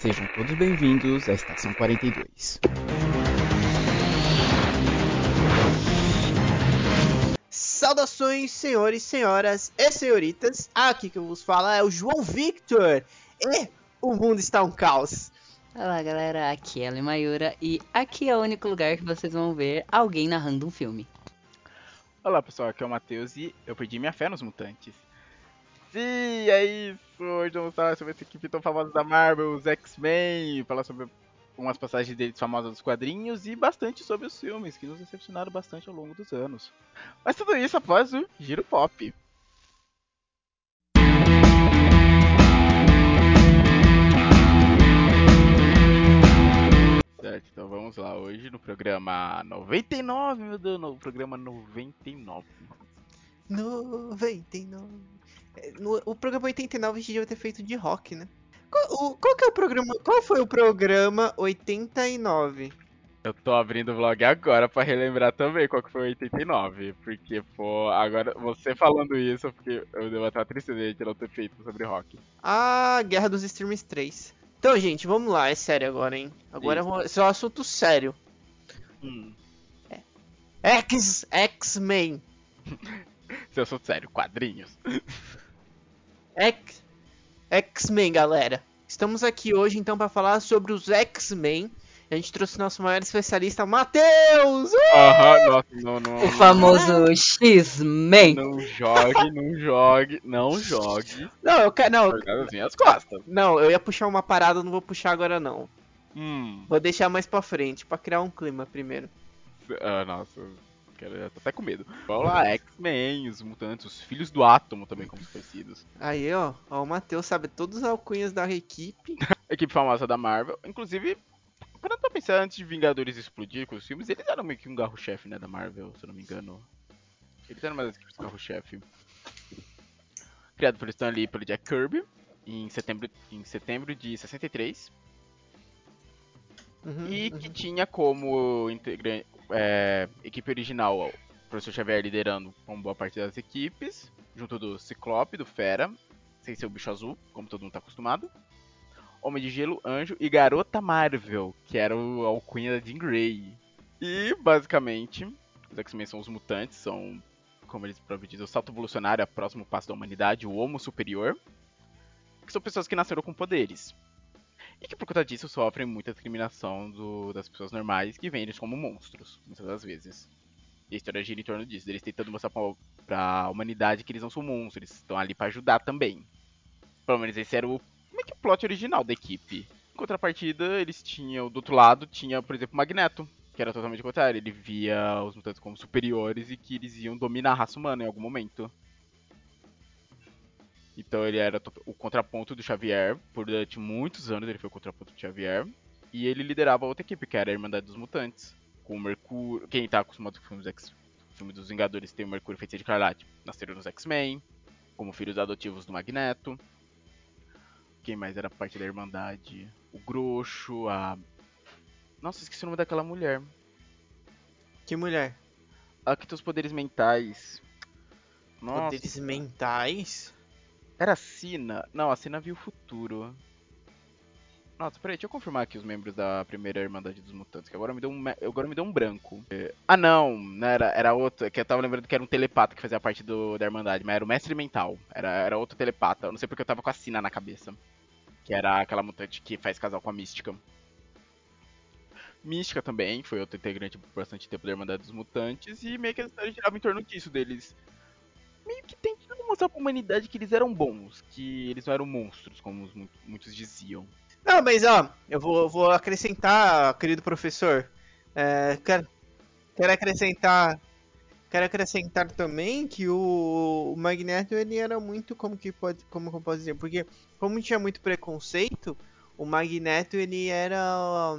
Sejam todos bem-vindos à Estação 42. Saudações, senhores, senhoras e senhoritas. Aqui que eu vos falo é o João Victor. E o mundo está um caos. Olá galera, aqui é a Mayura e aqui é o único lugar que vocês vão ver alguém narrando um filme. Olá pessoal, aqui é o Matheus e eu perdi minha fé nos mutantes. Sim, é isso! Hoje vamos falar sobre essa equipe tão famosa da Marvel, os X-Men, falar sobre umas passagens deles famosas dos quadrinhos e bastante sobre os filmes, que nos decepcionaram bastante ao longo dos anos. Mas tudo isso após o Giro Pop. Certo, então vamos lá. Hoje no programa 99, meu Deus, no programa 99. 99. É, no, o programa 89 a gente devia ter feito de rock, né? Qual, o, qual que é o programa? Qual foi o programa 89? Eu tô abrindo o vlog agora pra relembrar também qual que foi o 89. Porque, pô, agora você falando isso, porque eu devo estar tristeza de não ter feito sobre rock. Ah, Guerra dos Streams 3. Então, gente, vamos lá, é sério agora, hein? Agora vou, esse é um assunto sério. Hum. X, X-Men. Se eu sou sério, quadrinhos. X-Men, galera. Estamos aqui hoje então para falar sobre os X-Men. A gente trouxe nosso maior especialista, Matheus! Uh! Aham, nossa, não, não. O famoso X-Men. Não jogue, não jogue, não jogue. Não, eu quero. Não, Jogar minhas costas. não, eu ia puxar uma parada, não vou puxar agora não. Hum. Vou deixar mais pra frente, pra criar um clima primeiro. Ah, nossa. Eu tô até com medo. Vamos lá, X-Men, os mutantes, os filhos do átomo também, como conhecidos. Aí, ó, ó, o Matheus sabe todos os alcunhas da equipe. Equipe famosa da Marvel. Inclusive, parando pra pensar, antes de Vingadores explodir com os filmes, eles eram meio que um carro-chefe, né, da Marvel, se eu não me engano. Eles eram uma das equipes carro-chefe. Criado por Stan Lee e pelo Jack Kirby, em setembro, em setembro de 63. Uhum, E que uhum. tinha como integrante, é, equipe original o professor Xavier liderando com boa parte das equipes, junto do Ciclope, do Fera, sem ser o bicho azul, como todo mundo tá acostumado. Homem de Gelo, Anjo e Garota Marvel, que era o alcunha da Jean Grey. E, basicamente, os X-Men são os mutantes, são, como eles próprios dizem, o salto evolucionário, o próximo passo da humanidade, o Homo Superior, que são pessoas que nasceram com poderes. E que por conta disso sofrem muita discriminação do- das pessoas normais que veem eles como monstros, muitas das vezes. E a história gira em torno disso, eles tentando mostrar pra, pra humanidade que eles não são monstros, eles estão ali pra ajudar também. Pelo menos esse era o meio que o plot original da equipe. Em contrapartida, eles tinham, do outro lado, tinha, por exemplo, o Magneto, que era totalmente contrário. Ele via os mutantes como superiores e que eles iam dominar a raça humana em algum momento. Então ele era o contraponto do Xavier. Por durante muitos anos ele foi o contraponto do Xavier. E ele liderava outra equipe, que era a Irmandade dos Mutantes. Com o Mercúrio. Quem tá acostumado com os filmes X... filme dos Vingadores tem o Mercúrio Feiticeiro de Escarlate. Nasceram nos X-Men. Como filhos adotivos do Magneto. Quem mais era parte da Irmandade? O Groxo, a. Nossa, esqueci o nome daquela mulher. Que mulher? A que tem os poderes mentais. Nossa. Poderes mentais? Era a Sina? Não, a Sina viu o futuro. Nossa, peraí, deixa eu confirmar aqui os membros da primeira Irmandade dos Mutantes, que agora me deu um, agora me deu um branco. É, Ah, não, não era, era outro, é que eu tava lembrando que era um telepata que fazia parte do, da Irmandade, mas era o Mestre Mental, era, era outro telepata, eu não sei porque eu tava com a Sina na cabeça. Que era aquela mutante que faz casal com a Mística. Mística também, foi outro integrante por bastante tempo da Irmandade dos Mutantes, e meio que a história girava em torno disso, deles meio que tentando mostrar pra humanidade que eles eram bons, que eles não eram monstros, como os mu- muitos diziam. Não, mas ó, eu vou, vou acrescentar, querido professor. É, quero, quero acrescentar. Quero acrescentar também que o, o Magneto ele era muito como que pode, como que dizer, porque como tinha muito preconceito, o Magneto ele era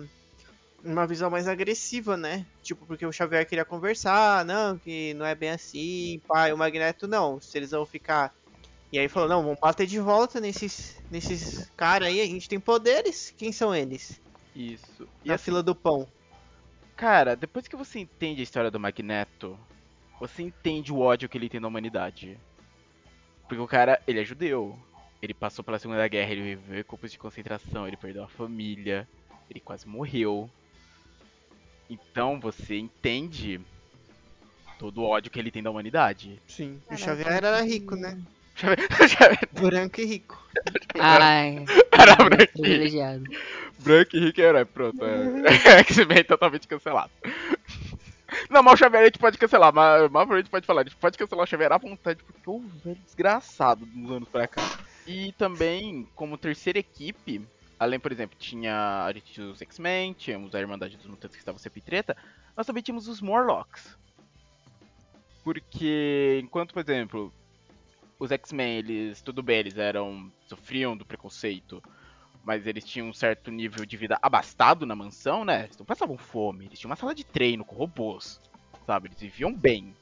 uma visão mais agressiva, né? Tipo, porque o Xavier queria conversar, não, que não é bem assim, pai, o Magneto não, se eles vão ficar e aí falou, não, vamos bater de volta nesses, nesses caras aí, a gente tem poderes. Quem são eles? Isso. E Na assim, fila do pão. cara, depois que você entende a história do Magneto, você entende o ódio que ele tem na humanidade. Porque o cara, ele é judeu. Ele passou pela Segunda Guerra, ele viveu em campos de concentração, ele perdeu a família, ele quase morreu. Então você entende todo o ódio que ele tem da humanidade. Sim. O. Xavier era rico, né? Xavier Branco e rico. Ai, era branco, privilegiado. branco e rico é herói, pronto. É X-Men totalmente cancelado. Não, mas o Xavier a gente pode cancelar, mas, mas a gente pode falar, a gente pode cancelar o Xavier à vontade, porque o velho desgraçado dos anos pra cá. E também, como terceira equipe, além, por exemplo, tinha a gente tinha os X-Men, tínhamos a Irmandade dos Mutantes que estava sempre treta, nós também tínhamos os Morlocks. Porque, enquanto, por exemplo, os X-Men, eles, tudo bem, eles eram, sofriam do preconceito, mas eles tinham um certo nível de vida abastado na mansão, né? Eles não passavam fome, eles tinham uma sala de treino com robôs, sabe? Eles viviam bem.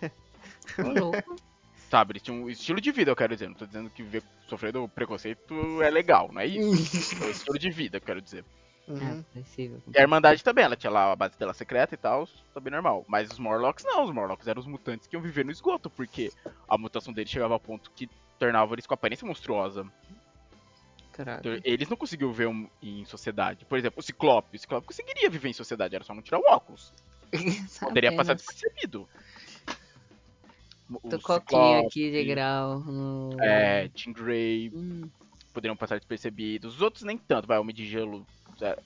sabe? Eles tinham um estilo de vida, eu quero dizer. Não tô dizendo que viver sofrendo preconceito é legal, não é isso. É o estilo de vida, eu quero dizer. Uhum. É, possível. E a Irmandade também, ela tinha lá a base dela secreta e tal, também normal. Mas os Morlocks não, os Morlocks eram os mutantes que iam viver no esgoto, porque a mutação deles chegava ao ponto que tornava eles com aparência monstruosa. Caralho. Então, eles não conseguiam ver um- em sociedade. Por exemplo, o Ciclope. O Ciclope conseguiria viver em sociedade, era só não tirar o óculos. Poderia passar Apenas. despercebido. O Tô coquinho aqui de grau. No... É, Jean Grey, Hum, poderiam passar despercebidos. Os outros nem tanto, vai, Homem de Gelo. é,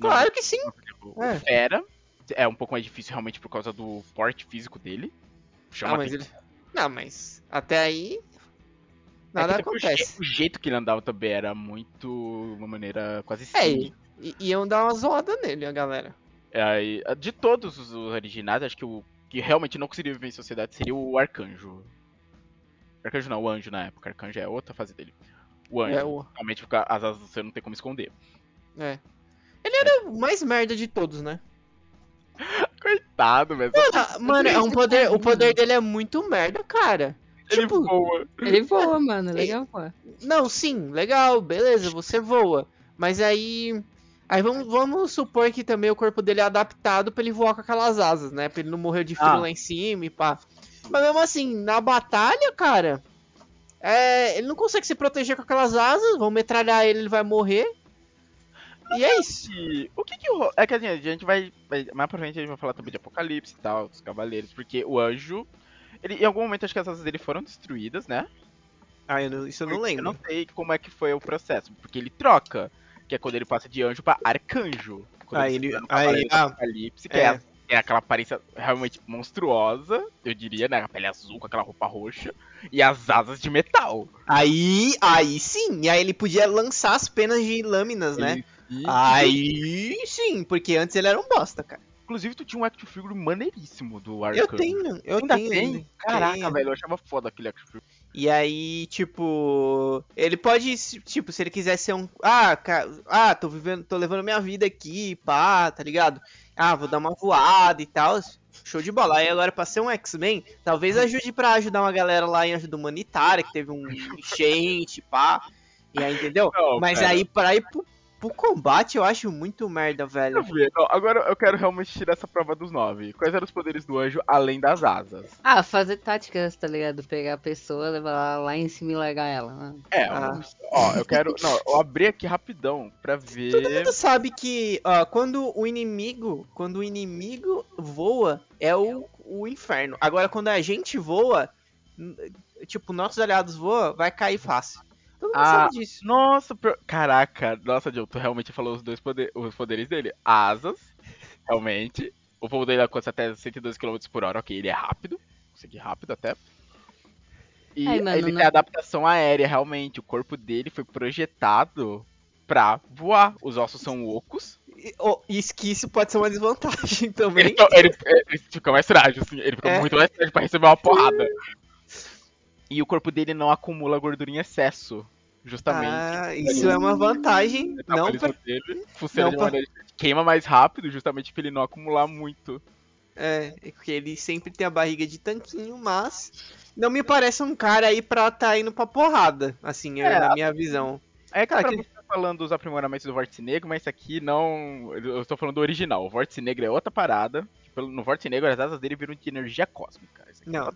não, Claro que sim. o É. Fera é um pouco mais difícil realmente por causa do porte físico dele. Chama Ah, mas ele. Não, mas até aí. Nada É o je- acontece. O jeito que ele andava também era muito. uma maneira quase É, e, e iam dar uma zoada nele, a galera. É, aí, de todos os originais, acho que o que realmente não conseguiria viver em sociedade seria o Arcanjo. Arcanjo não, o Anjo na época. Arcanjo é outra fase dele. O Anjo. É, o- Realmente fica, as asas você não tem como esconder. É. Ele era o mais merda de todos, né? Coitado, velho. Ah, Mano, é um poder, o poder dele é muito merda, cara. Ele tipo, voa. Ele voa, mano. Legal, pô. Não, sim, legal, beleza, você voa. Mas aí. Aí vamos, vamos supor que também o corpo dele é adaptado pra ele voar com aquelas asas, né? Pra ele não morrer de frio Ah. lá em cima e pá. Mas mesmo assim, na batalha, cara. é, ele não consegue se proteger com aquelas asas, vão metralhar ele, ele vai morrer. E é isso. E o que que o... É que assim, a gente vai, Mais pra frente a gente vai falar também de Apocalipse e tal, dos Cavaleiros, porque o Anjo... Ele, em algum momento acho que as asas dele foram destruídas, né? Ah, eu não- isso eu não Eu lembro. não sei como é que foi o processo, porque ele troca, que é quando ele passa de anjo pra arcanjo. Quando se ele- aí- ah, Apocalipse, que é. é. é aquela aparência realmente monstruosa, eu diria, né? A pele azul com aquela roupa roxa e as asas de metal. Aí, aí sim. E aí ele podia lançar as penas de lâminas, né? Aí sim, porque antes ele era um bosta, cara. Inclusive, tu tinha um action figure maneiríssimo do Eu arcanjo. tenho, eu Ainda tenho. tem? Caraca, Tenho. velho, eu achava foda aquele action figure. E aí, tipo, ele pode, tipo, se ele quiser ser um, ah, ca- ah, tô vivendo, tô levando minha vida aqui, pá, tá ligado? Ah, vou dar uma voada e tal. Show de bola. Aí agora pra ser um X-Men, talvez ajude pra ajudar uma galera lá em ajuda humanitária, que teve um enchente, pá. E aí, entendeu? Não, Mas pera. aí pra ir pro, pro combate eu acho muito merda, velho. Eu ver. Não, agora eu quero realmente tirar essa prova dos nove. Quais eram os poderes do anjo além das asas? Ah, fazer táticas, tá ligado? Pegar a pessoa, levar ela lá em cima e largar ela. né? É, Ah. ó, eu quero. Não, eu abri aqui rapidão pra Todo ver. mundo sabe que ó, quando o inimigo, quando o inimigo voa, é o, o inferno. Agora quando a gente voa, tipo, nossos aliados voam, vai cair fácil. Todo mundo Ah, sabe disso. Nossa, pro- caraca, nossa, Joe, tu realmente falou os dois poder... os poderes dele. Asas, realmente. O voo dele alcança até 112 km por hora, ok, ele é rápido. Consegui rápido até. E Ai, mano, ele não- tem adaptação aérea, realmente. O corpo dele foi projetado pra voar. Os ossos são ocos. E, ó, isso que isso pode ser uma desvantagem também. Ele, ele- ele fica mais frágil, assim. Ele fica É. muito mais frágil pra receber uma porrada. E o corpo dele não acumula gordura em excesso. Justamente. Ah, isso é uma vantagem. Não pra, dele funciona não de pra- queima mais rápido, justamente pra ele não acumular muito. é, é porque ele sempre tem a barriga de tanquinho, mas não me parece um cara aí pra tá indo pra porrada, assim, é, É, na minha visão. É pra que- tá falando dos aprimoramentos do Vórtice Negro, mas esse aqui não. Eu estou falando do original. O Vórtice Negro é outra parada. Pelo- No Vórtice Negro, as asas dele viram de energia cósmica. É Não. É,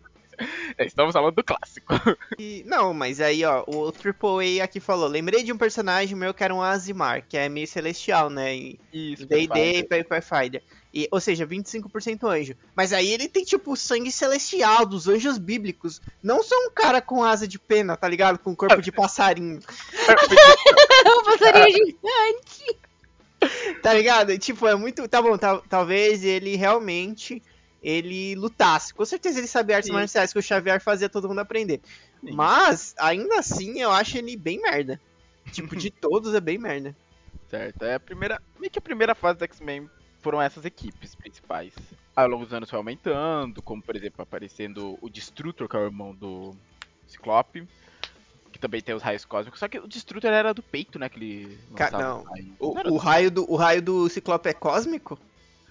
Estamos falando do clássico. E- não, mas aí, ó, o AAA aqui falou: lembrei de um personagem meu que era um Azimar, que é meio celestial, né? Em Isso, D&D e Pathfinder. E, ou seja, 25% anjo. Mas aí ele tem, tipo, o sangue celestial dos anjos bíblicos. Não só um cara com asa de pena, tá ligado? Com corpo de passarinho. um passarinho gigante. Tá ligado? E, Tipo, é muito. Tá bom, tal- talvez ele realmente. Ele lutasse. Com certeza ele sabia artes Sim. marciais que o Xavier fazia todo mundo aprender. Sim. Mas, ainda assim, eu acho ele bem merda. Tipo, de todos é bem merda. Certo, é a primeira. Meio que a primeira fase do X-Men foram essas equipes principais. Ao longo dos anos foi aumentando, como por exemplo aparecendo o Destrutor, que é o irmão do Ciclope. Que também tem os raios cósmicos. Só que o Destrutor era do peito, né? Que ele Ca- não. O, Não o do- raio do, o raio do Ciclope é cósmico?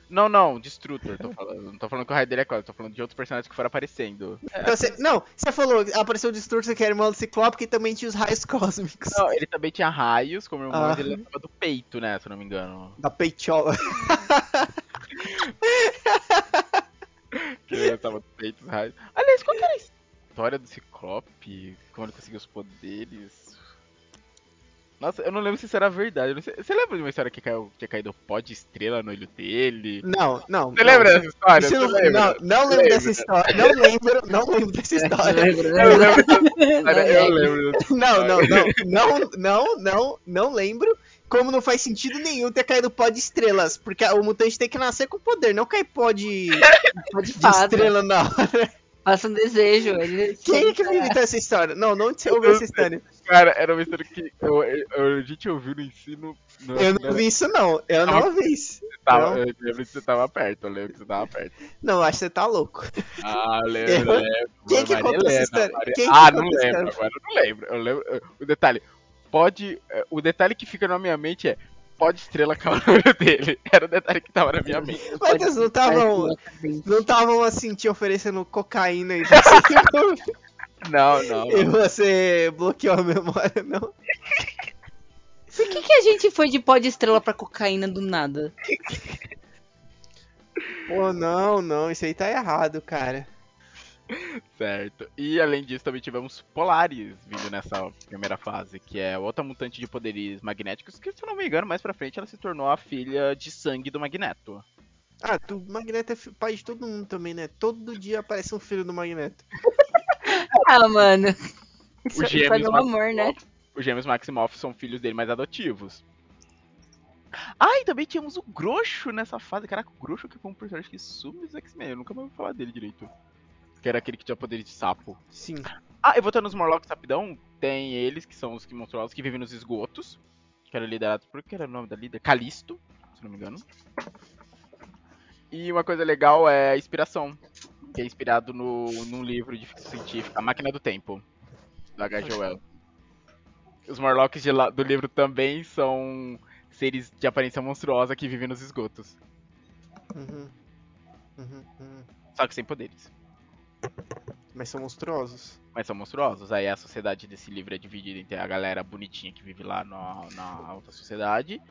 Não, não, Destrutor, tô falando. Não tô falando que o raio dele é cósmico, tô falando de outros personagens que foram aparecendo. Então, cê- não, você falou, apareceu o Destrutor que era irmão do Ciclope, que também tinha os raios cósmicos. Não, ele também tinha raios, como o irmão, Ah. ele lançava do peito, né? Se eu não me engano. Da peitola. Que ele lançava do peito os raios. Aliás, qual que era a história do Ciclope? Como ele conseguiu os poderes? Nossa, eu não lembro se isso era verdade. não sei- Você lembra de uma história que caiu, tinha caído pó de estrela no olho dele? Não, não. Você lembra dessa história? Não, não, não lembro dessa história. Não lembro, não lembro dessa história. Eu lembro dessa história, eu lembro. Não, não, não, não, não, não, não lembro. Como não faz sentido nenhum ter caído pó de estrelas. Porque o mutante tem que nascer com poder, não cair pó de, Pode de fada. estrela, não. Faça um desejo. Ele Quem é que me inventou essa história? Não, não ouviu essa história. Cara, era uma história que eu, eu- a gente ouviu no ensino. No, Eu não vi isso, não. Eu não vi isso. Tava, eu lembro que você tava perto, eu lembro que você tava perto. Não, acho que você tá louco. Ah, eu lembro, Eu- lembro. Quem que Maria contou essa história? Maria- que ah, não lembro, agora eu não lembro. Eu lembro. O detalhe, pode. eh, O detalhe que fica na minha mente é. Pode estrela olho dele. Era o detalhe que tava na minha mente. Mas eles não estavam. Não estavam assim te oferecendo cocaína e você, Não, não. e você bloqueou a memória, não? Por que, que a gente foi de pó de estrela pra cocaína do nada? Pô, não, não, isso aí tá errado, cara. Certo. E além disso, também tivemos Polaris vindo nessa primeira fase, que é outra mutante de poderes magnéticos, que se eu não me engano, mais pra frente ela se tornou a filha de sangue do Magneto. Ah, tu, Magneto é pai de todo mundo também, né? Todo dia aparece um filho do Magneto. Ah, mano. Isso, Os isso é gêmeos meu amor, né? Os gêmeos Maximoff são filhos dele mais adotivos. Ah, e também tínhamos o Groxo nessa fase. Caraca, o Groxo que foi um personagem que sumiu dos X-Men. Eu nunca mais ouvi falar dele direito. Que era aquele que tinha poderes de sapo. Sim. Ah, e voltando nos Morlocks rapidão, tem eles, que são os que monstruosos, que vivem nos esgotos. Que eram liderados por... que era o nome da líder? Calisto, se não me engano. E uma coisa legal é a inspiração. Que é inspirado no, num livro de ficção científica, A Máquina do Tempo, da H.G. Wells. Os Morlocks de do livro também são seres de aparência monstruosa que vivem nos esgotos. Uhum. Uhum, uhum. Só que sem poderes. Mas são monstruosos. Mas são monstruosos. Aí a sociedade desse livro é dividida entre a galera bonitinha que vive lá na, na alta sociedade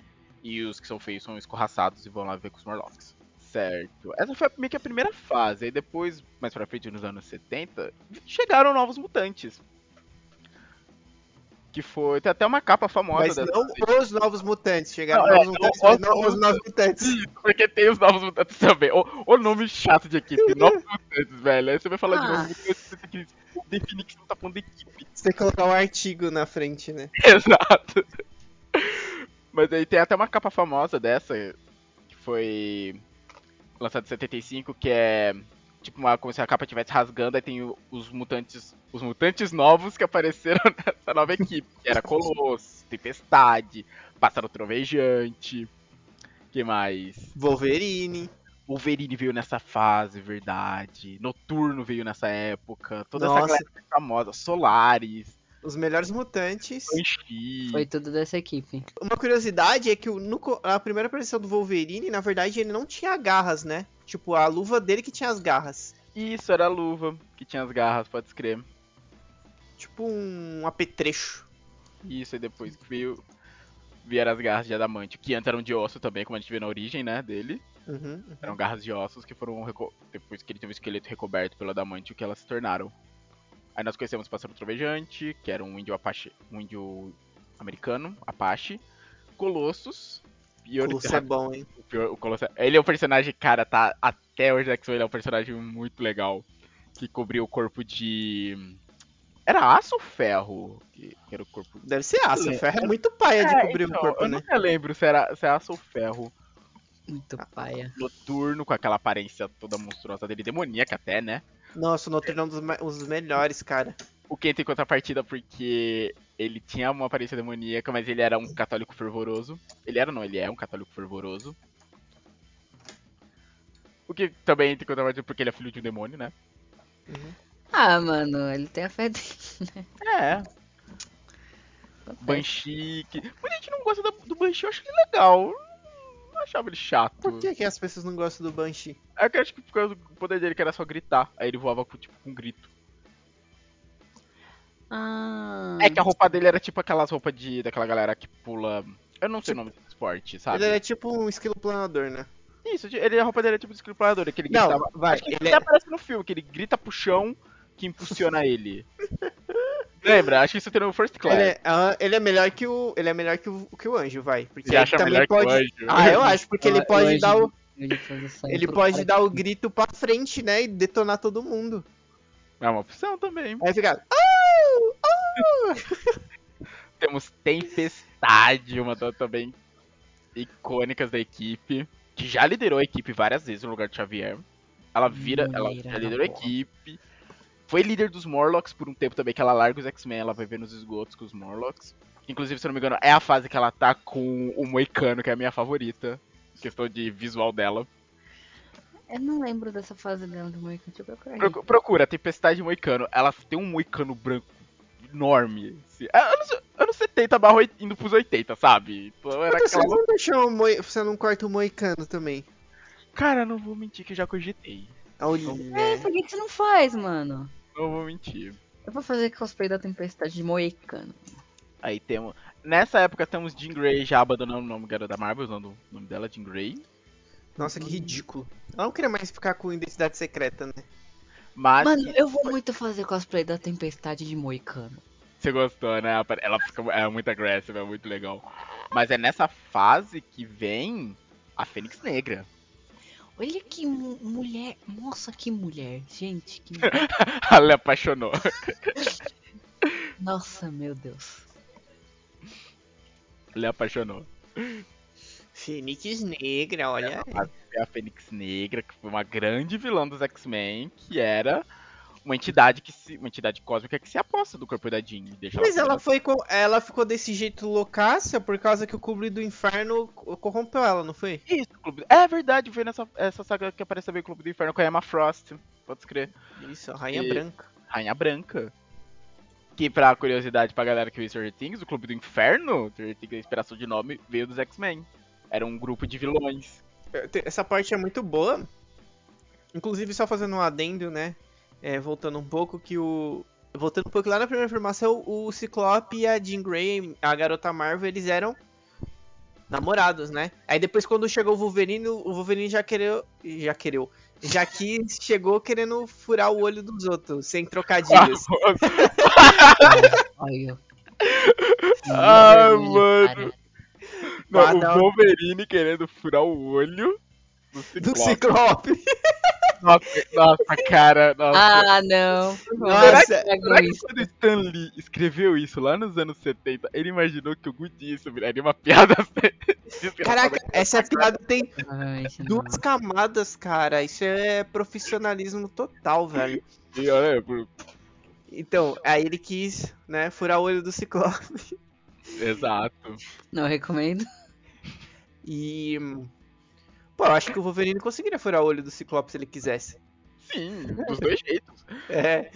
e os que são feios são escorraçados e vão lá ver com os Morlocks. Certo. Essa foi meio que a primeira fase. Aí depois, mais pra frente, nos anos 70, chegaram novos mutantes. Que foi. Tem até uma capa famosa Mas não os novos mutantes. Chegaram Não, é, novos mutantes, não, não os- os novos mutantes. Porque tem os novos mutantes também. O, o nome chato de equipe, novos mutantes, velho. Aí você vai falar de Ah. novos mutantes, você tem que definir que você não tá falando de equipe. Você tem que colocar um artigo na frente, né? Exato. Mas aí tem até uma capa famosa dessa, que foi lançada em 75, que é tipo uma, como se a capa estivesse rasgando, aí tem o- os mutantes, os mutantes novos que apareceram nessa nova equipe, que era Colosso, Tempestade, Pássaro Trovejante, que mais? Wolverine. Wolverine veio nessa fase, verdade. Noturno veio nessa época. Toda Nossa. essa galera famosa. Solaris, Os melhores mutantes. Banshee. Foi tudo dessa equipe. Uma curiosidade é que no a primeira aparição do Wolverine, na verdade, ele não tinha garras, né? Tipo, a luva dele que tinha as garras. Isso, era a luva que tinha as garras, pode escrever. Tipo um apetrecho. Isso, e depois que veio, vieram as garras de adamante, que antes eram de osso também, como a gente vê na origem, né, dele. Uhum, uhum. Eram garras de ossos que foram. Depois que ele teve o esqueleto recoberto pelo adamante, o que elas se tornaram. Aí nós conhecemos o Pássaro Trovejante, que era um índio Apache. Um índio americano, Apache. Colossus. Pior Colosso é bom, hein? o pior- o Colossus. Ele é um personagem, cara, tá até hoje X-Men, ele é um personagem muito legal. Que cobriu o corpo de. Era aço ou ferro? Que, que era o corpo. Deve ser aço. É. Ferro é muito paia de É, cobrir então, o corpo, eu né? nunca lembro se era, se era aço ou ferro. Muito paia. Noturno, com aquela aparência toda monstruosa dele, demoníaca até, né? Nossa, o Noturno é um dos, um dos melhores, cara. O Ken tem contrapartida porque ele tinha uma aparência demoníaca, mas ele era um católico fervoroso. Ele era, não, ele é um católico fervoroso. O que também tem contrapartida porque ele é filho de um demônio, né? Ah, mano, ele tem a fé dele. É. Acontece. Banshee. Que... Muita gente não gosta do Banshee, eu acho ele legal. Achava ele chato. Por que, que as pessoas não gostam do Banshee? É que eu acho que por causa do poder dele que era só gritar. Aí ele voava com, tipo, com um grito. Ah. É que a roupa dele era tipo aquelas roupas de, daquela galera que pula. Eu não sei o nome do esporte, sabe? Ele é tipo um esquilo planador, né? Isso, ele, a roupa dele é tipo descriplador, que ele Não, gritava. vai, Acho que ele até é- aparece no filme, que ele grita pro chão que impulsiona ele. Lembra? Acho que isso tem no First Class. Ele é, ah, ele é melhor que o. Ele é melhor que o, que o anjo, vai. Porque Você ele acha também melhor pode. que o anjo? Ah, eu acho, porque ele Ah, pode anjo dar o. Ele, pode Ele dar o grito pra frente, né? E detonar todo mundo. É uma opção também. Aí fica. "Oh, oh!" Temos Tempestade, uma das também icônicas da equipe, que já liderou a equipe várias vezes no lugar de Xavier. Ela vira, ela Mulher já liderou a boa. equipe. Foi líder dos Morlocks por um tempo também, que ela larga os X-Men, ela vai ver nos esgotos com os Morlocks. Inclusive, se eu não me engano, é a fase que ela tá com o Moicano, que é a minha favorita. Questão de visual dela. Eu não lembro dessa fase dela do Moicano. Deixa eu procurar. Procu- Procura, Tempestade Moicano. Ela tem um Moicano branco enorme. assim. É anos, anos 70 barra indo pros 80, sabe? Então era Você aquela não deixou moi... Você não corta o moicano também. Cara, não vou mentir que eu já cogitei. Olha. É, por que você não faz, mano? Não vou mentir. Eu vou fazer cosplay da Tempestade de Moicano. Aí temos. Nessa época temos Jean Grey já abandonando o nome da Marvel, usando o nome dela, Jean Grey. Nossa, que ridículo. Ela não queria mais ficar com identidade secreta, né? Mas Mano, eu vou muito fazer cosplay da Tempestade de Moicano. você gostou, né? Ela fica é muito agressiva, é muito legal. Mas é nessa fase que vem a Fênix Negra. Olha que mu- mulher. Nossa, que mulher. Gente, que. Ela é apaixonou. Nossa, meu Deus. Ela apaixonou. Fênix negra, olha. É a Fênix Negra, que foi uma grande vilã dos X-Men, que era uma entidade que se, uma entidade cósmica que se aposta do corpo da Jean e deixa Mas ela ela foi com... ela ficou desse jeito loucaça por causa que o Clube do Inferno co- corrompeu ela, não foi? Isso, Clube... É verdade, foi nessa essa saga que aparece também o Clube do Inferno com a Emma Frost. Pode crer. Isso, a Rainha E- Branca. Rainha Branca. Que pra curiosidade pra galera que viu Stranger Things, o Clube do Inferno, Stranger Things, a inspiração de nome, veio dos X-Men. Era um grupo de vilões. Essa parte é muito boa. Inclusive, só fazendo um adendo, né? É, voltando um pouco, que o. Voltando um pouco lá na primeira informação, o Ciclope e a Jean Grey, a garota Marvel, eles eram namorados, né? Aí depois, quando chegou o Wolverine, o Wolverine já quereu. Já quereu. Já quis, chegou querendo furar o olho dos outros, sem trocadilhos. Olha. Ah, mano. cara. Não, o Wolverine querendo furar o olho do do Ciclope. Nossa, nossa, cara, nossa. Ah, não. Nossa, Será que- Será que quando o Stan Lee escreveu isso lá nos anos 70, ele imaginou que o Goody isso viraria uma piada Caraca, essa piada tem não. duas camadas, cara. Isso é profissionalismo total, velho. E olha, Então, aí ele quis, né, furar o olho do Ciclope. Exato. Não recomendo. E. Pô, eu acho que o Wolverine conseguiria furar o olho do Ciclope se ele quisesse. Sim, dos dois jeitos. É.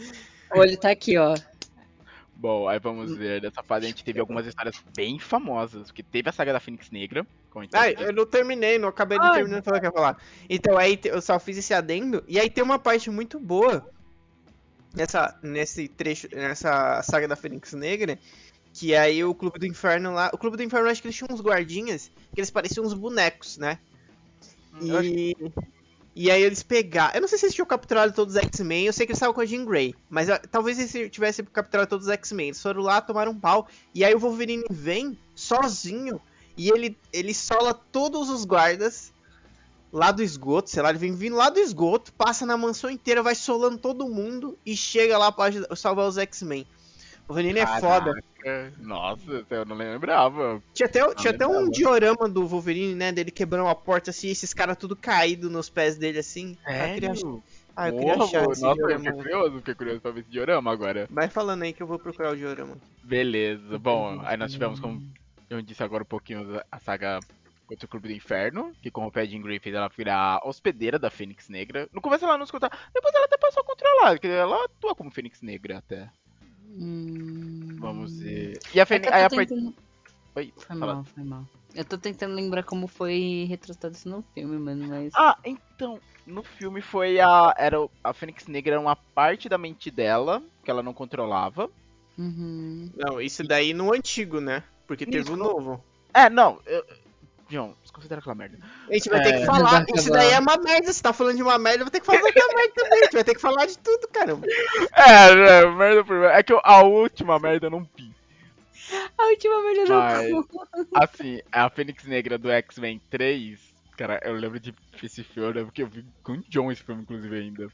O olho tá aqui, ó. Bom, aí vamos ver. Dessa fase a gente teve algumas histórias bem famosas. Porque teve a saga da Fênix Negra. Ah, eu não terminei, não acabei de terminar o que eu ia falar. Então, aí eu só fiz esse adendo. E aí tem uma parte muito boa nessa, nesse trecho, nessa saga da Fênix Negra. Que aí o Clube do Inferno lá. O Clube do Inferno, acho que eles tinham uns guardinhas que eles pareciam uns bonecos, né? Eu acho E, e aí eles pegaram. Eu não sei se eles tinham capturado todos os X-Men, eu sei que eles estavam com a Jean Grey. Mas ah, talvez eles tivessem capturado todos os X-Men. Eles foram lá, tomaram um pau. E aí o Wolverine vem sozinho e ele, ele sola todos os guardas lá do esgoto, sei lá, ele vem vindo lá do esgoto, passa na mansão inteira, vai solando todo mundo e chega lá pra salvar os X-Men. O Wolverine é foda. Caraca, Nossa, eu não lembrava. Tinha até, tinha até um lembrava. diorama do Wolverine, né? Dele quebrando a porta assim, esses caras tudo caído nos pés dele assim. Ah, eu queria, ah, eu queria Porra, achar esse Nossa, eu diorama. fiquei curioso, fiquei curioso pra ver esse diorama agora. Vai falando aí que eu vou procurar o diorama. Beleza, bom, aí nós tivemos, como eu disse agora um pouquinho, a saga contra o Clube do Inferno, que corrompeu a Jean Grey fez ela virar hospedeira da Fênix Negra. No começo ela não escutava, depois ela até passou a controlar, porque ela atua como Fênix Negra até. Hum... Vamos ver. E a É Fênix. part... tentando... Oi, Foi fala. mal, foi mal. Eu tô tentando lembrar como foi retratado isso no filme, mano, mas. Ah, então, no filme foi a. Era, a Fênix Negra era uma parte da mente dela, que ela não controlava. Uhum. Não, isso daí no antigo, né? Porque teve o novo. É, não. Eu... João, desconsidera aquela merda. A gente vai É, ter que falar. vai Isso daí é uma merda. Você tá falando de uma merda, eu vou ter que falar outra merda também. A gente vai ter que falar de tudo, caramba. É, é, merda por merda. É que eu- a última merda eu não vi. A última merda Mas- não. Assim, a Fênix Negra do X-Men 3, cara, eu lembro de esse filme, eu lembro que eu vi com o John esse filme, inclusive, ainda.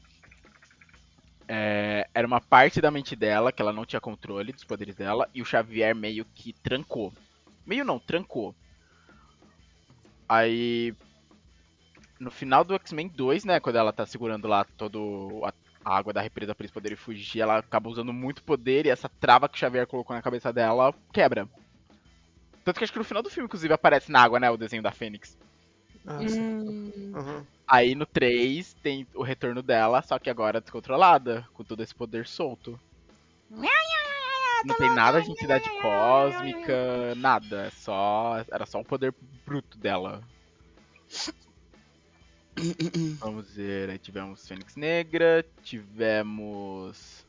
É, era uma parte da mente dela, que ela não tinha controle dos poderes dela, e o Xavier meio que trancou. Meio não, trancou. Aí. No final do X-Men 2, né, quando ela tá segurando lá todo a, a água da represa pra eles poderem fugir, ela acaba usando muito poder e essa trava que o Xavier colocou na cabeça dela quebra. Tanto que acho que no final do filme, inclusive, aparece na água, né, o desenho da Fênix. Nossa. Hum... Uhum. Aí no 3 tem o retorno dela, só que agora descontrolada, com todo esse poder solto. Não tem nada de entidade cósmica, nada. É só. Era só um poder bruto dela. Vamos ver, aí tivemos Fênix Negra, tivemos.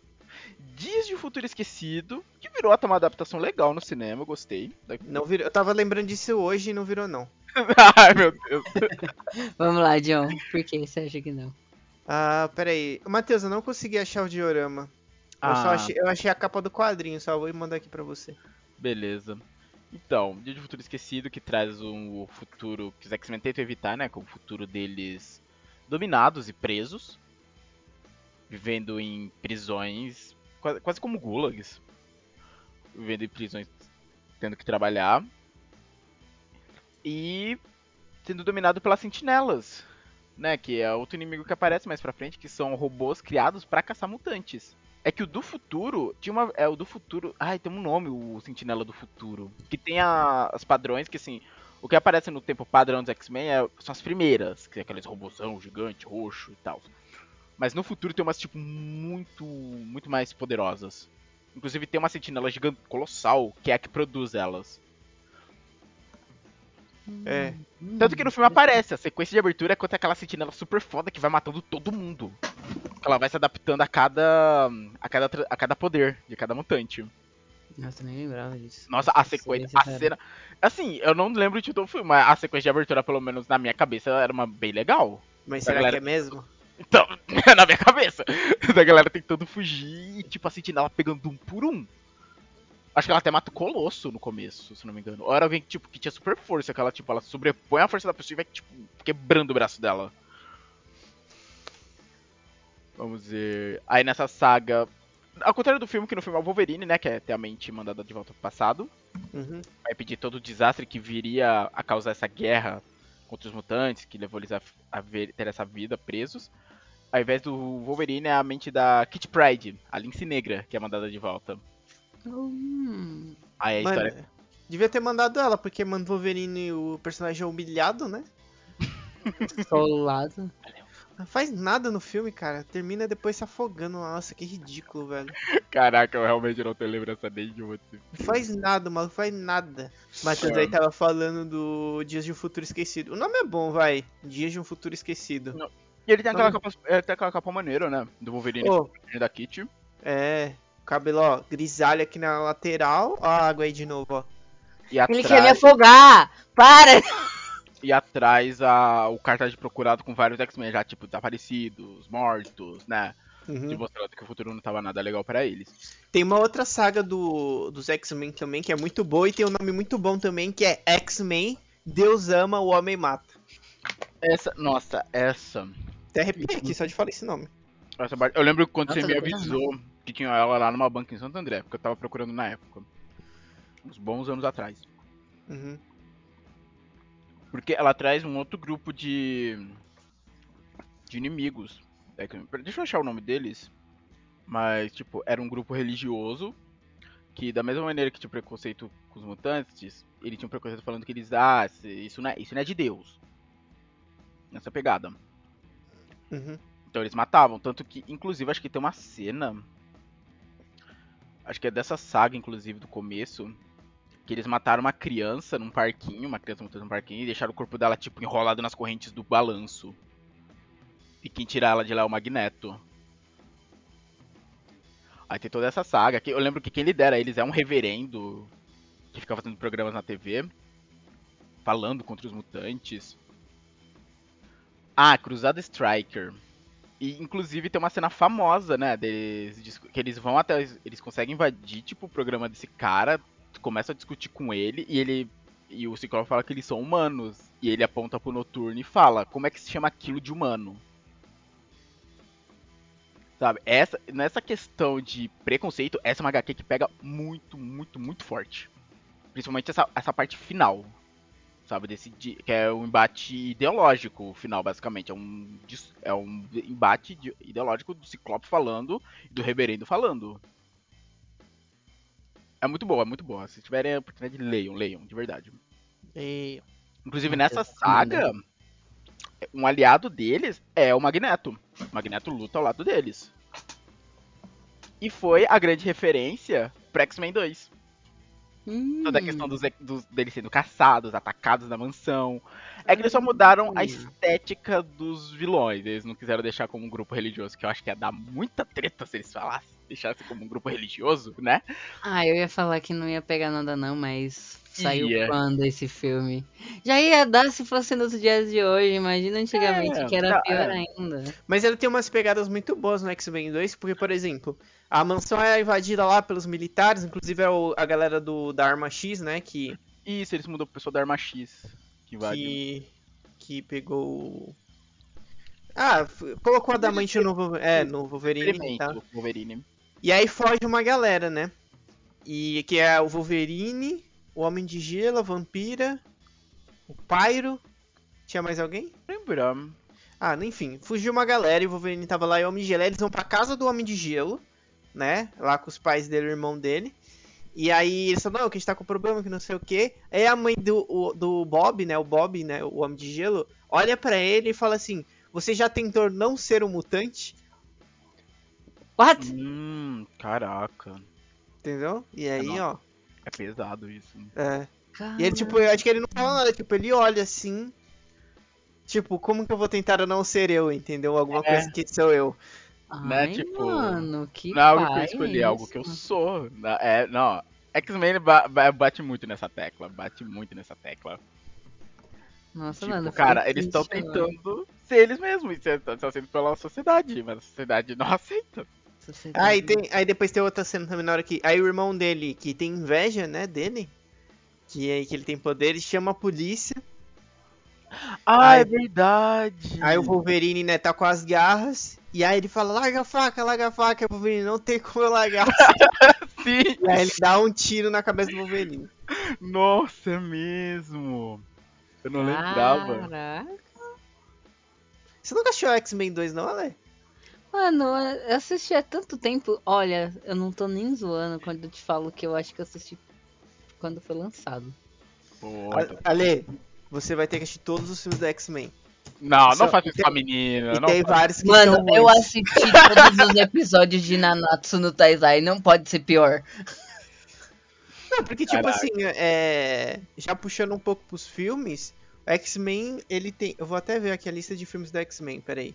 Dias de um Futuro Esquecido, que virou até uma adaptação legal no cinema, eu gostei. Não virou. Eu tava lembrando disso hoje e não virou, não. Ai meu Deus. Vamos lá, John. Por que você acha que não? Ah, peraí. Matheus, eu não consegui achar o diorama. Eu só Ah. achei, eu achei a capa do quadrinho, só vou mandar aqui pra você. Beleza. Então, Dia de Futuro Esquecido, que traz um o futuro que os X-Men tentam evitar, né? Com o futuro deles dominados e presos. Vivendo em prisões, quase, quase como gulags. Vivendo em prisões, tendo que trabalhar. E sendo dominado pelas sentinelas, né? Que é outro inimigo que aparece mais pra frente, que são robôs criados pra caçar mutantes. É que o do futuro tinha uma. É, o do futuro. Ai, tem um nome, o Sentinela do Futuro. Que tem a, as padrões que assim. O que aparece no tempo padrão dos X-Men é- são as primeiras, que é aqueles robôzão gigante, roxo e tal. Mas no futuro tem umas, tipo, muito. muito mais poderosas. Inclusive tem uma sentinela gigante colossal, que é a que produz elas. É. Tanto que no filme aparece, a sequência de abertura é contra aquela sentinela super foda que vai matando todo mundo. Que ela vai se adaptando a cada. a cada, a cada poder de cada mutante. Nossa, nem lembrava disso. Nossa, a sequência. A cena. Assim, eu não lembro de todo o filme, mas a sequência de abertura, pelo menos na minha cabeça, era uma bem legal. Mas será galera- que é mesmo? Então, na minha cabeça. Da galera tentando fugir e, tipo, a sentinela pegando um por um. Acho que ela até mata o Colosso no começo, se não me engano. Ou era alguém tipo, que tinha super força, que ela, tipo, ela sobrepõe a força da pessoa e vai, tipo, quebrando o braço dela. Vamos ver. Aí nessa saga. Ao contrário do filme, que no filme é o Wolverine, né? Que é ter a mente mandada de volta pro passado. Uhum. Vai pedir todo o desastre que viria a causar essa guerra contra os mutantes, que levou eles a, a ver- ter essa vida presos. Ao invés do Wolverine, é a mente da Kit Pride, a Lince Negra, que é mandada de volta. Hum, Aí a Mano, história. devia ter mandado ela, porque mano, Wolverine, o personagem é humilhado, né? solado. Não faz nada no filme, cara. Termina depois se afogando. Nossa, que ridículo, velho. Caraca, eu realmente não tenho lembrança nem de outro. Não faz nada, maluco, faz nada. Matheus É. aí tava falando do Dias de um Futuro Esquecido. O nome é bom, vai. Dias de um Futuro Esquecido. E ele tem aquela Não. capa, ele tem aquela capa maneira, né? Do Wolverine e da Kit. é. Cabelo, ó, grisalho aqui na lateral. Ó a água aí de novo, ó. E Ele atrás, quer me afogar! Para! e atrás a, o cartaz de procurado com vários X-Men já, tipo, desaparecidos, mortos, né? Uhum. Demonstrando que o futuro não tava nada legal pra eles. Tem uma outra saga do, dos X-Men também que é muito boa e tem um nome muito bom também que é X-Men Deus ama, o homem mata. Essa, nossa, essa. Até arrepiei aqui só de falar esse nome. essa eu lembro quando Nossa, você me avisou que tinha ela lá numa banca em Santo André, porque eu tava procurando na época. Uns bons anos atrás. Uhum. Porque ela traz um outro grupo de. de inimigos. É que- Deixa eu achar o nome deles. Mas, tipo, era um grupo religioso. Que, da mesma maneira que tinha preconceito com os mutantes, ele tinha um preconceito falando que eles. Ah, isso não é, isso não é de Deus. Nessa pegada. Uhum. Então eles matavam. Tanto que, inclusive, acho que tem uma cena. Acho que é dessa saga, inclusive, do começo. Que eles mataram uma criança num parquinho, uma criança mutante num parquinho, e deixaram o corpo dela, tipo, enrolado nas correntes do balanço. E quem tirar ela de lá é o Magneto. Aí tem toda essa saga. Eu lembro que quem lidera eles é um reverendo que fica fazendo programas na TV. Falando contra os mutantes. Ah, Cruzada Striker. E inclusive tem uma cena famosa, né? Deles, que eles vão até. Eles conseguem invadir, tipo, o programa desse cara, começam a discutir com ele, e ele. E o Ciclope fala que eles são humanos. E ele aponta pro Noturno e fala, como é que se chama aquilo de humano? Sabe, essa, nessa questão de preconceito, essa é uma HQ que pega muito, muito, muito forte. Principalmente essa, essa parte final. Sabe, desse que é um embate ideológico final, basicamente. É um, é um embate de- ideológico do Ciclope falando e do Reverendo falando. É muito boa, é muito boa. Se tiverem a oportunidade, leiam, leiam, de verdade. E... Inclusive, nessa saga, um aliado deles é o Magneto. O Magneto luta ao lado deles. E foi a grande referência pra X-Men 2. Hum, Toda a questão dos, dos- deles sendo caçados, atacados na mansão. É que eles só mudaram a estética dos vilões. Eles não quiseram deixar como um grupo religioso, que eu acho que ia dar muita treta se eles falassem. Deixassem como um grupo religioso, né? Ah, eu ia falar que não ia pegar nada não, mas saiu Ia. quando esse filme? Já ia dar se fosse nos dias de hoje, imagina antigamente É, que era tá, pior é. ainda. Mas ele tem umas pegadas muito boas no X-Men 2, porque, por exemplo, a mansão é invadida lá pelos militares, inclusive é o- a galera do, da Arma X, né, que, Isso, eles mudam pro pessoal da Arma X. Que invade. que, que pegou... Ah, colocou a Damante no, é, no Wolverine, tá? Wolverine. E aí foge uma galera, né? E que é o Wolverine, o Homem de Gelo, a Vampira, o Pyro. Tinha mais alguém? Lembra? Ah, enfim, fugiu uma galera e o Wolverine tava lá e o Homem de Gelo. Eles vão pra casa do Homem de Gelo, né? Lá com os pais dele e o irmão dele. E aí eles falam, não, que a gente tá com problema, que não sei o que. Aí a mãe do, o- do Bob, né? O Bob, né? O Homem de Gelo, olha pra ele e fala assim: Você já tentou não ser um mutante? What? Hum, caraca. Entendeu? E aí, não. ó. É pesado isso. É. E ele, tipo, eu acho que ele não fala nada, tipo, ele olha assim. Tipo, como que eu vou tentar não ser eu, entendeu? Alguma É. coisa que sou eu. né, Ai, tipo, mano, que não é algo que eu escolhi, é isso? algo que eu sou. É, não. X-Men ba- ba- bate muito nessa tecla. Bate muito nessa tecla. Nossa, tipo, mano. cara, eles estão mano. tentando ser eles mesmos. E estão sendo pela sociedade, mas a sociedade não aceita. Aí, tem, aí depois tem outra cena também na hora que. Aí o irmão dele, que tem inveja, né, dele. Que, é- que ele tem poderes, chama a polícia. Ah, Ai, é verdade. Aí o Wolverine, né, tá com as garras. E aí ele fala, larga a faca, larga a faca. Aí o Wolverine, não tem como eu largar. Sim. e aí ele dá um tiro na cabeça do Wolverine. Nossa, é mesmo. Eu não lembrava. Caraca. Você nunca achou X-Men 2 não, Ale? Mano, eu assisti há tanto tempo. Olha, eu não tô nem zoando quando eu te falo que eu acho que eu assisti quando foi lançado. Pô, A- então- Ale, você vai ter que assistir todos os filmes da X-Men. Não, Só- não faça isso com a menina. E Não tem faça- vários que Mano, são eu ruins. assisti todos os episódios de Nanatsu no Taizai, não pode ser pior. Não, porque, tipo Caraca. assim, é... já puxando um pouco pros filmes, o X-Men, ele tem. Eu vou até ver aqui a lista de filmes do X-Men, peraí.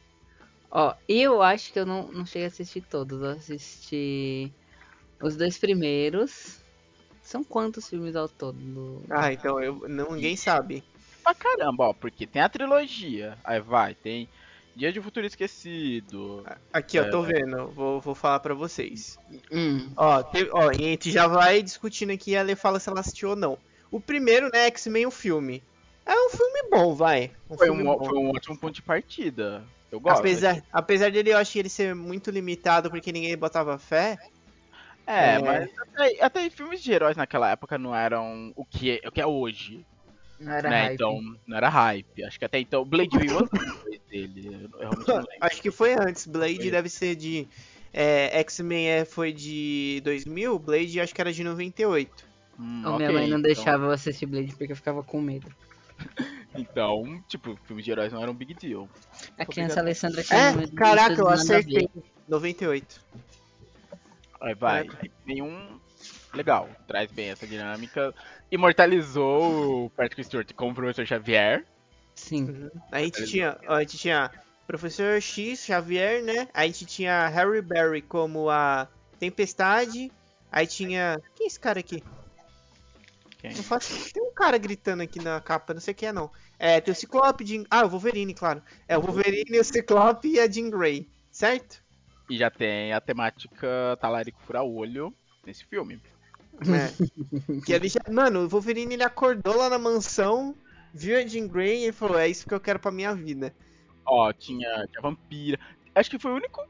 Ó, eu acho que eu não, não cheguei a assistir todos. Eu assisti os dois primeiros. São quantos filmes ao todo? Ah, então eu, ninguém sabe. pra caramba, ó, porque tem a trilogia, aí vai, tem Dia de Futuro Esquecido. Aqui, ó, É. tô vendo. Vou, vou falar pra vocês. Hum. Ó, te- ó, e a gente já vai discutindo aqui e a Lê fala se ela assistiu ou não. O primeiro, né, X-Men, o filme. É um filme bom, vai. Um Foi filme um, bom. foi um ótimo ponto de partida. Eu gosto. Apesar, apesar dele, eu achei ele ser muito limitado porque ninguém botava fé. É, É. mas até, até filmes de heróis naquela época não eram o que é, o que é hoje. Não era né? hype. Então, não era hype. Acho que até então. Blade depois dele. Acho que foi antes. Blade Foi. deve ser de. é, X-Men é, foi de 2000, Blade acho que era de 98. Hum, Ô, minha ok, mãe não então- deixava eu assistir Blade porque eu ficava com medo. Então, tipo, filmes de heróis não eram um big deal. A criança ligado. Alessandra tinha É, muito caraca, eu acertei. 98. Aí vai. É. Aí vem um. Legal, traz bem essa dinâmica. Imortalizou o Patrick Stewart como o professor Xavier. Sim. A gente tinha, ó, a gente tinha Professor X, Xavier, né? A gente tinha Harry Berry como a Tempestade. Aí tinha. Quem é esse cara aqui? Quem? Não faço... Tem um cara gritando aqui na capa, não sei quem é não. É, tem o Ciclope, Jean... Ah, o Wolverine, claro. É o Wolverine, o Ciclope e a Jean Grey, certo? E já tem a temática talarico fura-olho nesse filme. É. que ele já... Mano, o Wolverine ele acordou lá na mansão, viu a Jean Grey e falou: É isso que eu quero pra minha vida. Ó, tinha, tinha Vampira. Acho que foi o único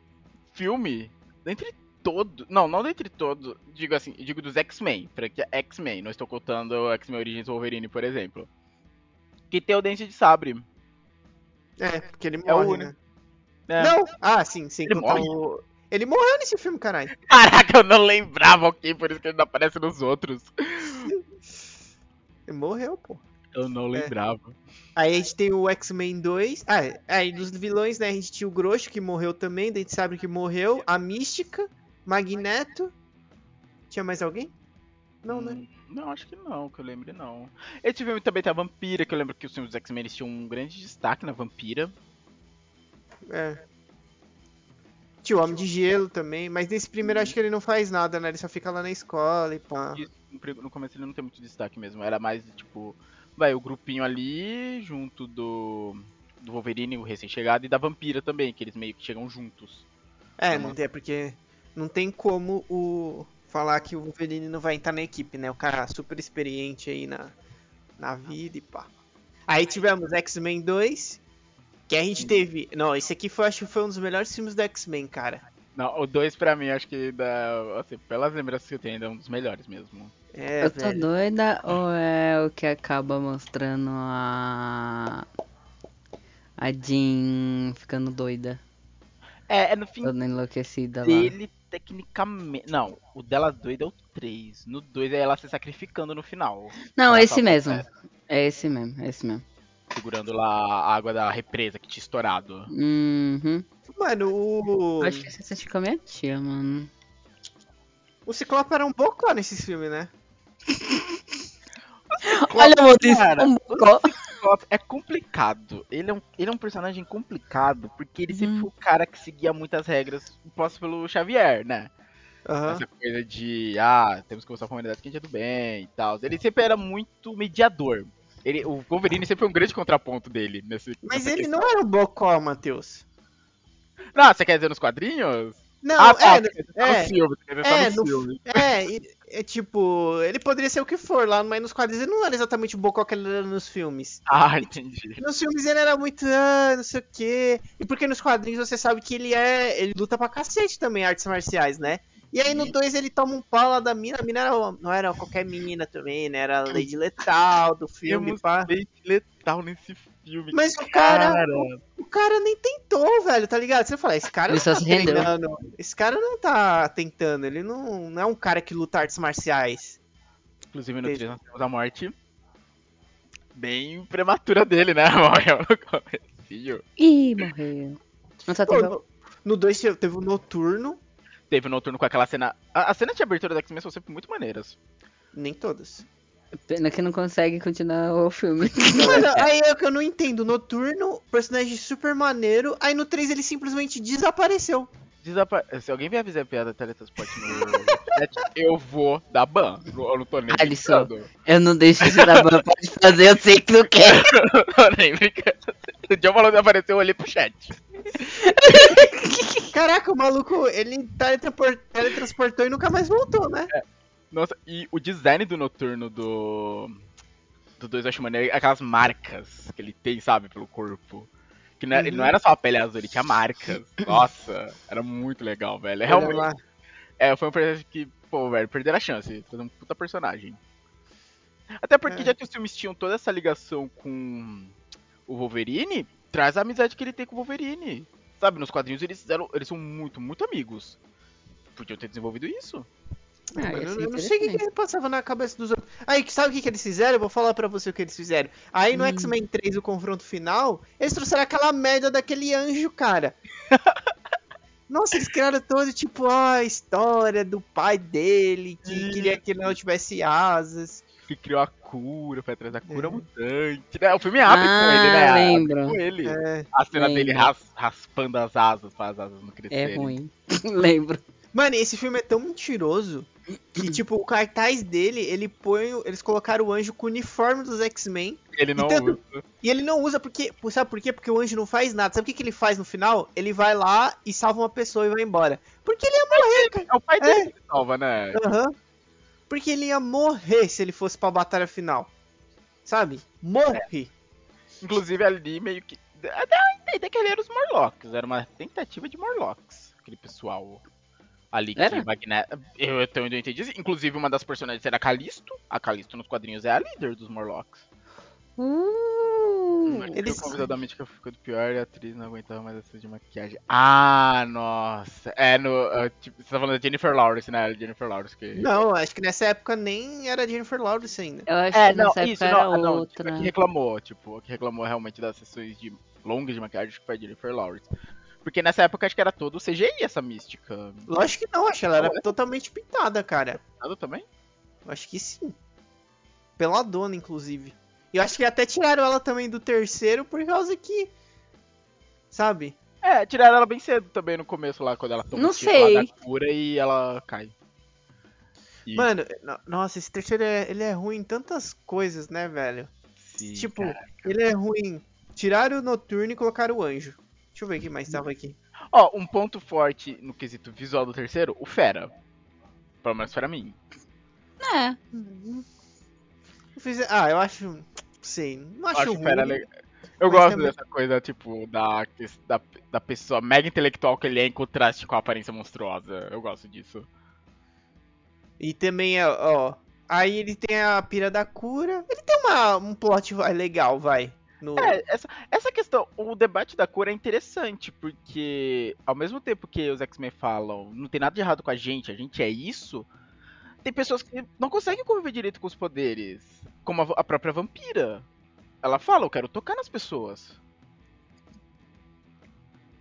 filme dentre todos. Não, não dentre todos. Digo assim, digo dos X-Men. Franquia X-Men. Não estou contando o X-Men Origins Wolverine, por exemplo. Que tem o Dente de Sabre. É, porque ele É o morre, único. né? né? Não! Ah, sim, sim. Ele morre? o- Ele morreu nesse filme, caralho. Caraca, eu não lembrava, ok? Por isso que ele não aparece nos outros. Ele morreu, pô. Eu não lembrava. Aí a gente tem o X-Men 2. Ah, aí dos vilões, né? A gente tinha o Grosso que morreu também, daí a gente sabe que morreu. A Mística, Magneto. Tinha mais alguém? Não, né? Hum, Não, acho que não, que eu lembre não. Esse filme também tem a Vampira, que eu lembro que os filmes dos X-Men tinham um grande destaque na Vampira. É. Tinha o Homem de Gelo também, mas nesse primeiro acho que ele não faz nada, né? Ele só fica lá na escola e pá. No começo ele não tem muito destaque mesmo. Era mais tipo, vai, o grupinho ali, junto do, do Wolverine, o recém-chegado, e da Vampira também, que eles meio que chegam juntos. É, Uhum. não tem, porque não tem como o falar que o Wolverine não vai entrar na equipe, né? O cara super experiente aí na, na vida e pá. Aí tivemos X-Men 2, que a gente teve. Não, esse aqui foi, acho que foi um dos melhores filmes do X-Men, cara. Não, o 2 pra mim, acho que, dá, assim, pelas lembranças que eu tenho, ainda é um dos melhores mesmo. É, eu tô velho. doida ou é o que acaba mostrando a. A Jean ficando doida, É, é no fim toda enlouquecida lá. Tecnicamente. Não, o dela doida é o 3. No 2 é ela se sacrificando no final. Não, é esse mesmo. é, É esse mesmo, é esse mesmo. segurando lá a água da represa que tinha estourado. Uhum. Mano, o. Acho que esse assistiu com a minha tia, mano. O Ciclope era um bocó nesse filme, né? Olha o Maurício, Cara, um bocó. É complicado. Ele é, um, ele é um personagem complicado, porque ele sempre Uhum. foi o cara que seguia muitas regras impostas pelo Xavier, né? Aham. Essa coisa de, ah, temos que mostrar pra humanidade que a gente é do bem e tal. Ele sempre era muito mediador. Ele, o Wolverine sempre foi um grande contraponto dele nesse. Mas ele questão. não era um bocó, Matheus. Não, você quer dizer nos quadrinhos? Não, ah, tá, é, só é, filme. Só é, no. É, é tipo, ele poderia ser o que for lá, mas nos quadrinhos ele não era exatamente o bocó que ele era nos filmes. Ah, entendi. Nos filmes ele era muito, ah, não sei o quê. E porque nos quadrinhos você sabe que ele é. Ele luta pra cacete também, artes marciais, né? E aí no Sim. 2 ele toma um pau lá da mina. A mina era, não era qualquer menina também, né? Era a Lady Letal do filme, Temos pá. bem letal nesse filme. Mas o cara, cara. o cara nem tentou, velho, tá ligado? Você fala, esse cara Ele não tá rendeu. treinando. Esse cara não tá tentando, ele não, não é um cara que luta artes marciais. Inclusive no Entendi. 3 nós temos a morte bem prematura dele, né? Morreu no comecinho. Ih, morreu. Não só Pô, teve. no- no 2 teve o Noturno, Teve o Noturno com aquela cena... A, a cena de abertura da X-Men são sempre muito maneiras. nem todas. Pena que não consegue continuar o filme. Mano, aí é o que eu não entendo. Noturno, personagem super maneiro. Aí no 3 ele simplesmente desapareceu. Desapa... Se alguém vier avisar a piada teletransporte no chat, eu vou dar ban. Eu não tô nem Alisson. pensando. Eu não deixo de dar ban, pode fazer, eu sei que não quer. Nem brincando. O John falou que apareceu, eu olhei pro chat. Caraca, o maluco, ele teletranspor- teletransportou e nunca mais voltou, né? Nossa, e o design do noturno do. Do 2 eu acho maneiro, aquelas marcas que ele tem, sabe, pelo corpo. Que não, era- ele não Uhum. era só a pele azul, ele tinha marcas. Nossa, era muito legal, velho. Olha Realmente. É, foi um personagem que, pô, velho, perderam a chance de fazer um puta personagem. Até porque É. já que os filmes tinham toda essa ligação com o Wolverine, traz a amizade que ele tem com o Wolverine. Sabe, nos quadrinhos eles, eram, eles são muito, muito amigos. Podiam ter desenvolvido isso. Ah, ia eu, não sei o que, que passava na cabeça dos outros. Aí, sabe o que, que eles fizeram? Eu vou falar pra você o que eles fizeram. Aí no Hum. X-Men 3, o confronto final, eles trouxeram aquela merda daquele anjo, cara. Nossa, eles criaram todo, tipo, ó, a história do pai dele, que Sim. queria que ele não tivesse asas. Que criou a cura, foi atrás da cura mutante. Né? O filme abre com Ah, ele, né? Abre lembro. Com ele. É. A cena Lembro. dele ras- raspando as asas para as asas não É crescerem. ruim. Lembro. Mano, esse filme é tão mentiroso que, tipo, o cartaz dele, ele põe. Eles colocaram o anjo com o uniforme dos X-Men. Ele não tanto- usa. E ele não usa porque. Sabe por quê? Porque o anjo não faz nada. Sabe o que, que ele faz no final? Ele vai lá e salva uma pessoa e vai embora. Porque ele ia morrer, cara. É o pai dele É. que salva, né? Aham. Porque ele ia morrer se ele fosse pra batalha final. Sabe? Morre. Inclusive ali meio que. Até eu entender que ele era os Morlocks. Era uma tentativa de Morlocks. Aquele pessoal ali que Era? Magneto. Eu onde eu entendi. Inclusive uma das personagens era a Calisto. A Calisto nos quadrinhos é a líder dos Morlocks. Uh, Eles... eles- convidadamente que ficou do pior e a atriz não aguentava mais essa de maquiagem. Ah, nossa. É no. ah, tipo, você tá falando da Jennifer Lawrence, né? Jennifer Lawrence que. Não, acho que nessa época nem era Jennifer Lawrence ainda. eu acho É, que não, nessa isso, época era não, ah, não, outra. a que reclamou, tipo, a que reclamou realmente das sessões de longas de maquiagem acho que foi a Jennifer Lawrence. Porque nessa época acho que era todo CGI essa mística. Lógico que não, acho que ela era totalmente pintada, cara. Nada também? Acho que sim. Pela dona, inclusive. E eu acho que até tiraram ela também do terceiro por causa que. Sabe? É, tiraram ela bem cedo também no começo lá, quando ela toma Não sei. da cura e ela cai. E- Mano, no- nossa, esse terceiro é, ele é ruim em tantas coisas, né, velho? Sim, tipo, cara. ele é ruim. Tiraram o noturno e colocaram o anjo. Deixa eu ver o que mais tava aqui. Ó, um ponto forte no quesito visual do terceiro, o Fera. Pelo menos pra mim. É, Eu fiz- Ah, eu acho. Sei, não Eu acho, acho o ruim. Fera legal. Eu mas gosto também- dessa coisa, tipo, da, da, da pessoa mega intelectual que ele é em contraste com a aparência monstruosa. Eu gosto disso. E também, é, ó. Aí ele tem a pira da cura. Ele tem uma, um plot vai, legal, vai. No... É, essa, essa questão, o debate da cor é interessante, porque ao mesmo tempo que os X-Men falam, não tem nada de errado com a gente, a gente é isso, tem pessoas que não conseguem conviver direito com os poderes. Como a, a própria vampira. Ela fala, eu quero tocar nas pessoas.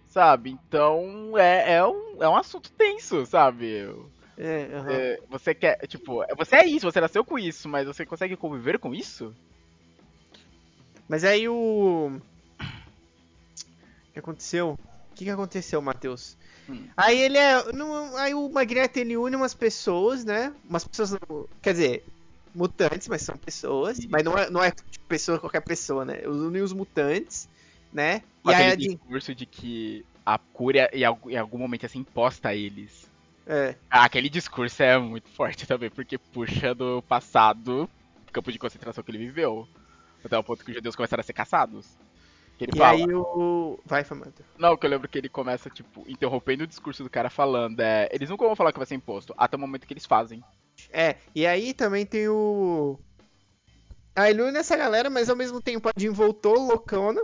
Sabe? Então é, é, um, é um assunto tenso, sabe? É, aham. É, você quer, tipo, você é isso, você nasceu com isso, mas você consegue conviver com isso? Mas aí o. O que aconteceu? O que, que aconteceu, Matheus? Hum. Aí ele é. não- aí o Magneto ele une umas pessoas, né? Umas pessoas. Quer dizer, mutantes, mas são pessoas. Isso. Mas não é, não é tipo, pessoa, qualquer pessoa, né? Une os mutantes, né? Com e aí discurso de que a cura em algum, em algum momento ia ser imposta a eles. É. Ah, aquele discurso é muito forte também, porque puxa do passado, do campo de concentração que ele viveu. Até o ponto que os judeus começaram a ser caçados. Que ele E fala. aí o. Vai, Famanta. Não, que eu lembro que ele começa, tipo, interrompendo o discurso do cara falando. É, eles nunca vão falar que vai ser imposto, até o momento que eles fazem. É, e aí também tem o. Aí ele une essa galera, mas ao mesmo tempo a Jean voltou loucona.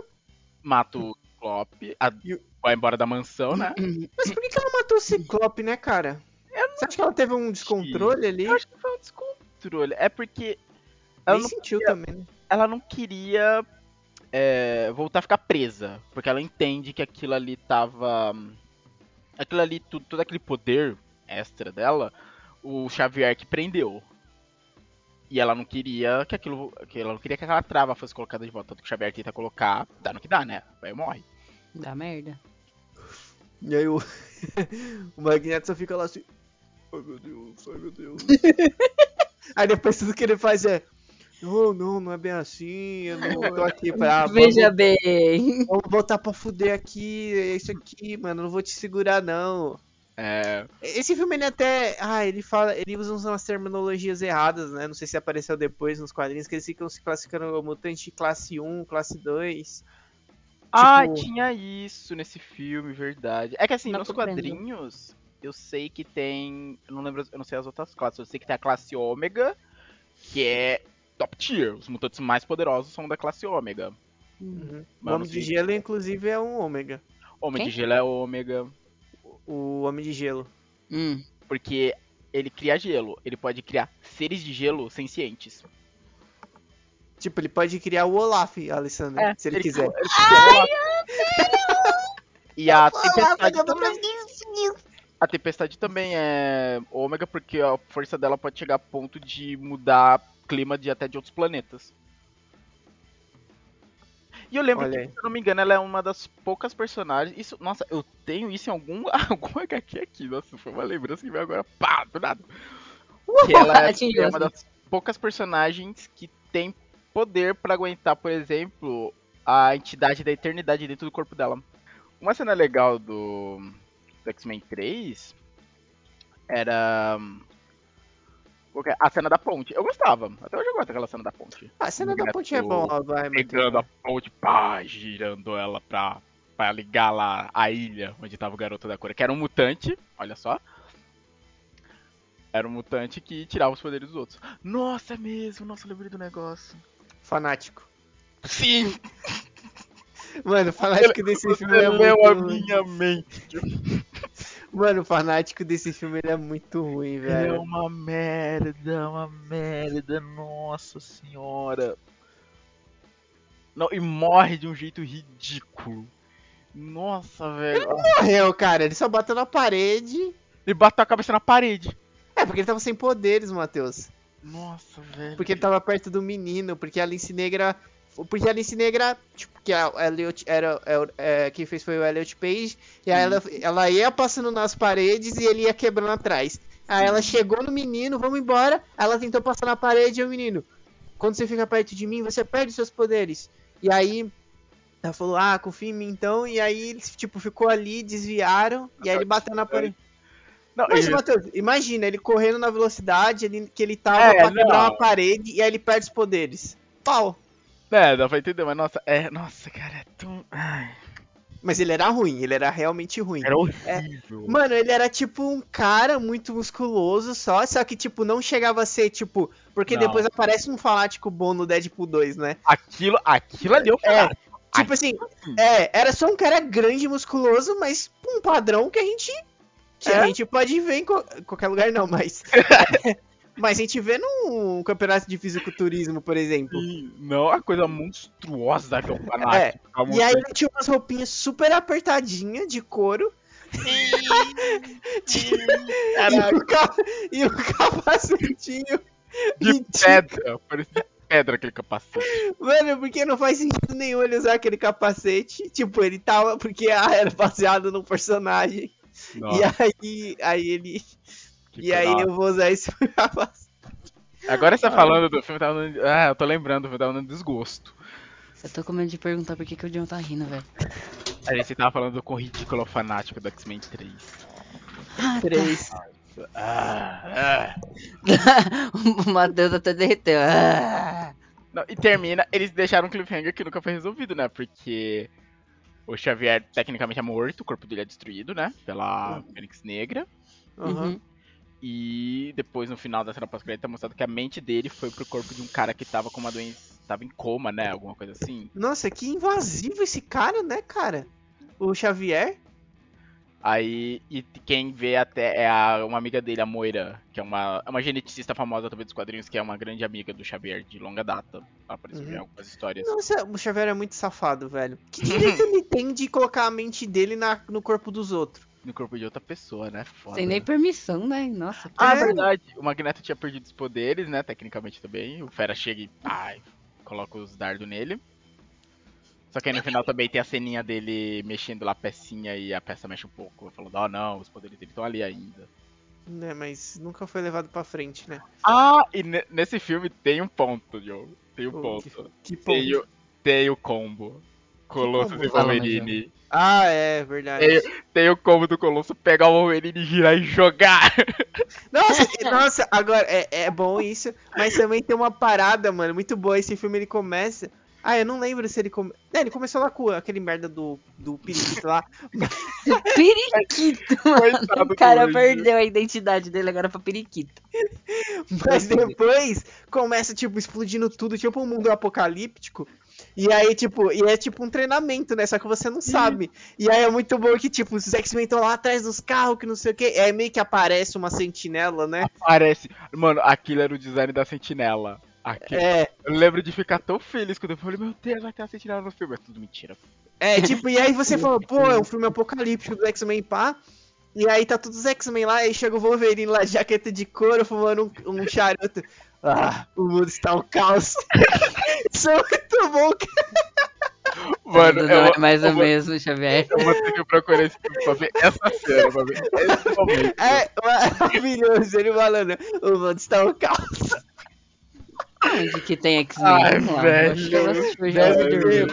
Mata o Ciclope, a- o- vai embora da mansão, né? Mas por que, que ela matou o Ciclope, né, cara? Você acha que ela teve um descontrole ali? Eu acho que foi um descontrole. É porque ela Nem não, sentiu queria, também, né? Ela não queria é, voltar a ficar presa. Porque ela entende que aquilo ali tava. Aquilo ali, tudo, todo aquele poder extra dela, o Xavier que prendeu. E ela não queria que aquilo. Que ela não queria que aquela trava fosse colocada de volta. Tanto que o Xavier tenta colocar, dá no que dá, né? Aí morre. dá merda. E aí o, o Magneto só fica lá assim. Ai meu Deus, ai meu Deus. aí depois tudo que ele faz é. Não, não, não é bem assim. Eu não tô aqui pra. Veja vamos, bem. vamos botar pra fuder aqui. É isso aqui, mano. Não vou te segurar, não. É, Esse filme ele até. Ah, ele fala. Ele usa umas terminologias erradas, né? Não sei se apareceu depois nos quadrinhos, que eles ficam se classificando como mutante classe 1, classe 2. Ah, Tipo- tinha isso nesse filme, verdade. É que assim, Não nos tô vendo. quadrinhos, eu sei que tem. Eu não lembro, eu não sei as outras classes. Eu sei que tem a classe ômega, que é top tier. Os mutantes mais poderosos são da classe ômega. Uhum. O Homem de. Gelo, inclusive, é um ômega. Homem Quem? de gelo é ômega. O Homem de Gelo. Hum. Porque ele cria gelo. Ele pode criar seres de gelo sencientes. Tipo, ele pode criar o Olaf, Alessandro, se ele, quiser. Ele pode criar e a tempestade também. A tempestade também é ômega porque a força dela pode chegar a ponto de mudar clima de até de outros planetas. E eu lembro Olha que, se eu não me engano, ela é uma das poucas personagens. Isso, nossa, eu tenho isso em algum, algum HQ aqui. Nossa, foi uma lembrança que veio agora, pá, do nada. Que ela é, é uma das poucas personagens que tem poder pra aguentar, por exemplo, a entidade da eternidade dentro do corpo dela. Uma cena legal do, do X-Men 3 era. A cena da ponte. Eu gostava. Até hoje eu gosto daquela cena da ponte. Ah, a cena da ponte é bom, ó, vai, Pegando a ponte, pá, girando ela pra, pra ligar lá a ilha onde tava o garoto da cor. Que era um mutante, olha só. Era um mutante que tirava os poderes dos outros. Nossa, é mesmo. Nossa, eu lembrei do negócio. Fanático. Sim, Mano, fanático desse filme é muito a minha mente. Mano, o fanático desse filme ele é muito ruim, É velho. uma merda, uma merda, nossa senhora. Não, e morre de um jeito ridículo. Nossa, velho. Morreu, cara. Ele só bateu na parede. Ele bateu a cabeça na parede. É, porque ele tava sem poderes, Matheus. Nossa, velho. Porque ele tava perto do menino. Porque a Lince Negra. Porque a Lince Negra, tipo, que a Elliot era. é, é, quem fez foi o Elliot Page. E aí ela, ela ia passando nas paredes e ele ia quebrando atrás. Aí ela chegou no menino, vamos embora. Ela tentou passar na parede e o menino. Quando você fica perto de mim, você perde seus poderes. E aí. Ela falou, ah, confia em mim então. E aí eles, tipo, ficou ali, desviaram. E aí ele bateu na parede. Não, Mas, Matheus, imagina, ele correndo na velocidade ele- que ele tava É, pra quebrar uma parede e aí ele perde os poderes. Pau. É, dá pra entender, mas nossa, é. Nossa, cara, é tão. Ai, Mas ele era ruim, ele era realmente ruim. era horrível. Mano, ele era tipo um cara muito musculoso só, só que tipo, não chegava a ser tipo. Porque Não. depois aparece um fanático bom no Deadpool 2, né? Aquilo, aquilo ali eu É, falei. Tipo assim, é, era só um cara grande e musculoso, mas um padrão que a gente. Que É? a gente pode ver em co- qualquer lugar, não, mas. mas a gente vê num campeonato de fisiculturismo, por exemplo. Sim, Não, a coisa monstruosa que é o fanático. a E aí ele tinha umas roupinhas super apertadinhas de couro. E o, ca- e o capacetinho. de e tinha- pedra. Parecia pedra aquele capacete. Mano, porque não faz sentido nenhum ele usar aquele capacete. Tipo, ele tava. Porque ah, era baseado num personagem. Nossa, E aí, aí ele. E aí eu vou usar esse capacete. Agora você tá falando do filme, tava dando... Ah, eu tô lembrando, o filme tava dando desgosto. Eu tô com medo de perguntar por que, que o John tá rindo, velho. A gente tava falando do ridículo fanático do X-Men 3. Ah, Três. Ah, ah. o Matheus até derreteu. Ah. Não, e termina, eles deixaram um cliffhanger que nunca foi resolvido, né? Porque o Xavier tecnicamente é morto, o corpo dele é destruído, né? Pela Fênix Negra. Uhum. E depois, no final da cena pós-crédito, tá mostrado que a mente dele foi pro corpo de um cara que tava com uma doença. Tava em coma, né? Alguma coisa assim. Nossa, que invasivo esse cara, né, cara? O Xavier. Aí, e quem vê até é a, uma amiga dele, a Moira, que é uma, é uma geneticista famosa também dos quadrinhos, que é uma grande amiga do Xavier de longa data. Apareceu Uhum. em algumas histórias. Nossa, o Xavier é muito safado, velho. Que direito ele tem de colocar a mente dele na, no corpo dos outros? No corpo de outra pessoa, né? Foda. Sem nem permissão, né? Nossa, que Ah, é verdade. O Magneto tinha perdido os poderes, né? Tecnicamente também. O Fera chega e ai, coloca os dardos nele. Só que aí no final também tem a ceninha dele mexendo lá a pecinha e a peça mexe um pouco. Falando, ó, não, os poderes dele estão ali ainda. né? Mas nunca foi levado pra frente, né? Ah, e ne- nesse filme tem um ponto, Diogo. Tem um O ponto. Que, que Tem ponto. o, tem o combo. Colosso e Wolverine. Ah, é verdade. Tem, tem o combo do Colosso pegar o Wolverine, girar e jogar. Nossa, nossa, agora é, é bom isso, mas também tem uma parada, mano, muito boa. Esse filme ele começa. Ah, eu não lembro se ele come... É, ele começou lá com aquele merda do, do periquito lá. Periquito, mano. O cara do perdeu a identidade dele agora pra periquito. Mas depois começa, tipo, explodindo tudo, tipo um mundo apocalíptico. E aí, tipo, e é tipo um treinamento, né? Só que você não sabe. E aí é muito bom que, tipo, os X-Men estão lá atrás dos carros, que não sei o quê. Aí meio que aparece uma sentinela, né? Parece. Mano, aquilo era o design da sentinela. Aquilo. É, Eu lembro de ficar tão feliz quando eu falei, meu Deus, vai ter a sentinela no filme. É tudo mentira. é, tipo, e aí você fala, pô, é um filme apocalíptico do X-Men pá. E aí tá todos os X-Men lá, e chega o Wolverine lá, de jaqueta de couro, fumando um, um charuto. Ah, o mundo está um caos. Isso é muito bom, cara. Mano, Tudo eu, não é mais eu o vou- mesmo, Xavier. eu vou ter que procurar esse filme pra ver essa cena, pra ver esse momento. É maravilhoso, ele falando, o mundo está um caos. Onde que tem X-Men? Ai, lá. velho.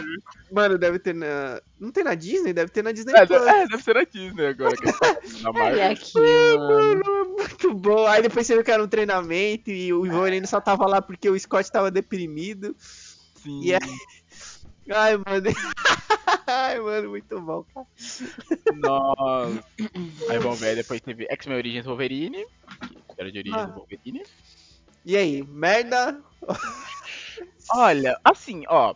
Mano, deve ter na. Não tem na Disney? Deve ter na Disney É, Plus. é, deve ser na Disney agora. Que tá na Olha Marvel. aqui, mano. É muito bom. Aí depois você viu que era um treinamento e o Wolverine só tava lá porque o Scott tava deprimido. Sim. E aí- Ai, mano. Ai, mano, muito bom, cara. Nossa. Aí vamos ver, depois teve X-Men Origins Wolverine. Que era de origem Ah. do Wolverine. E aí, merda? Olha, assim, ó.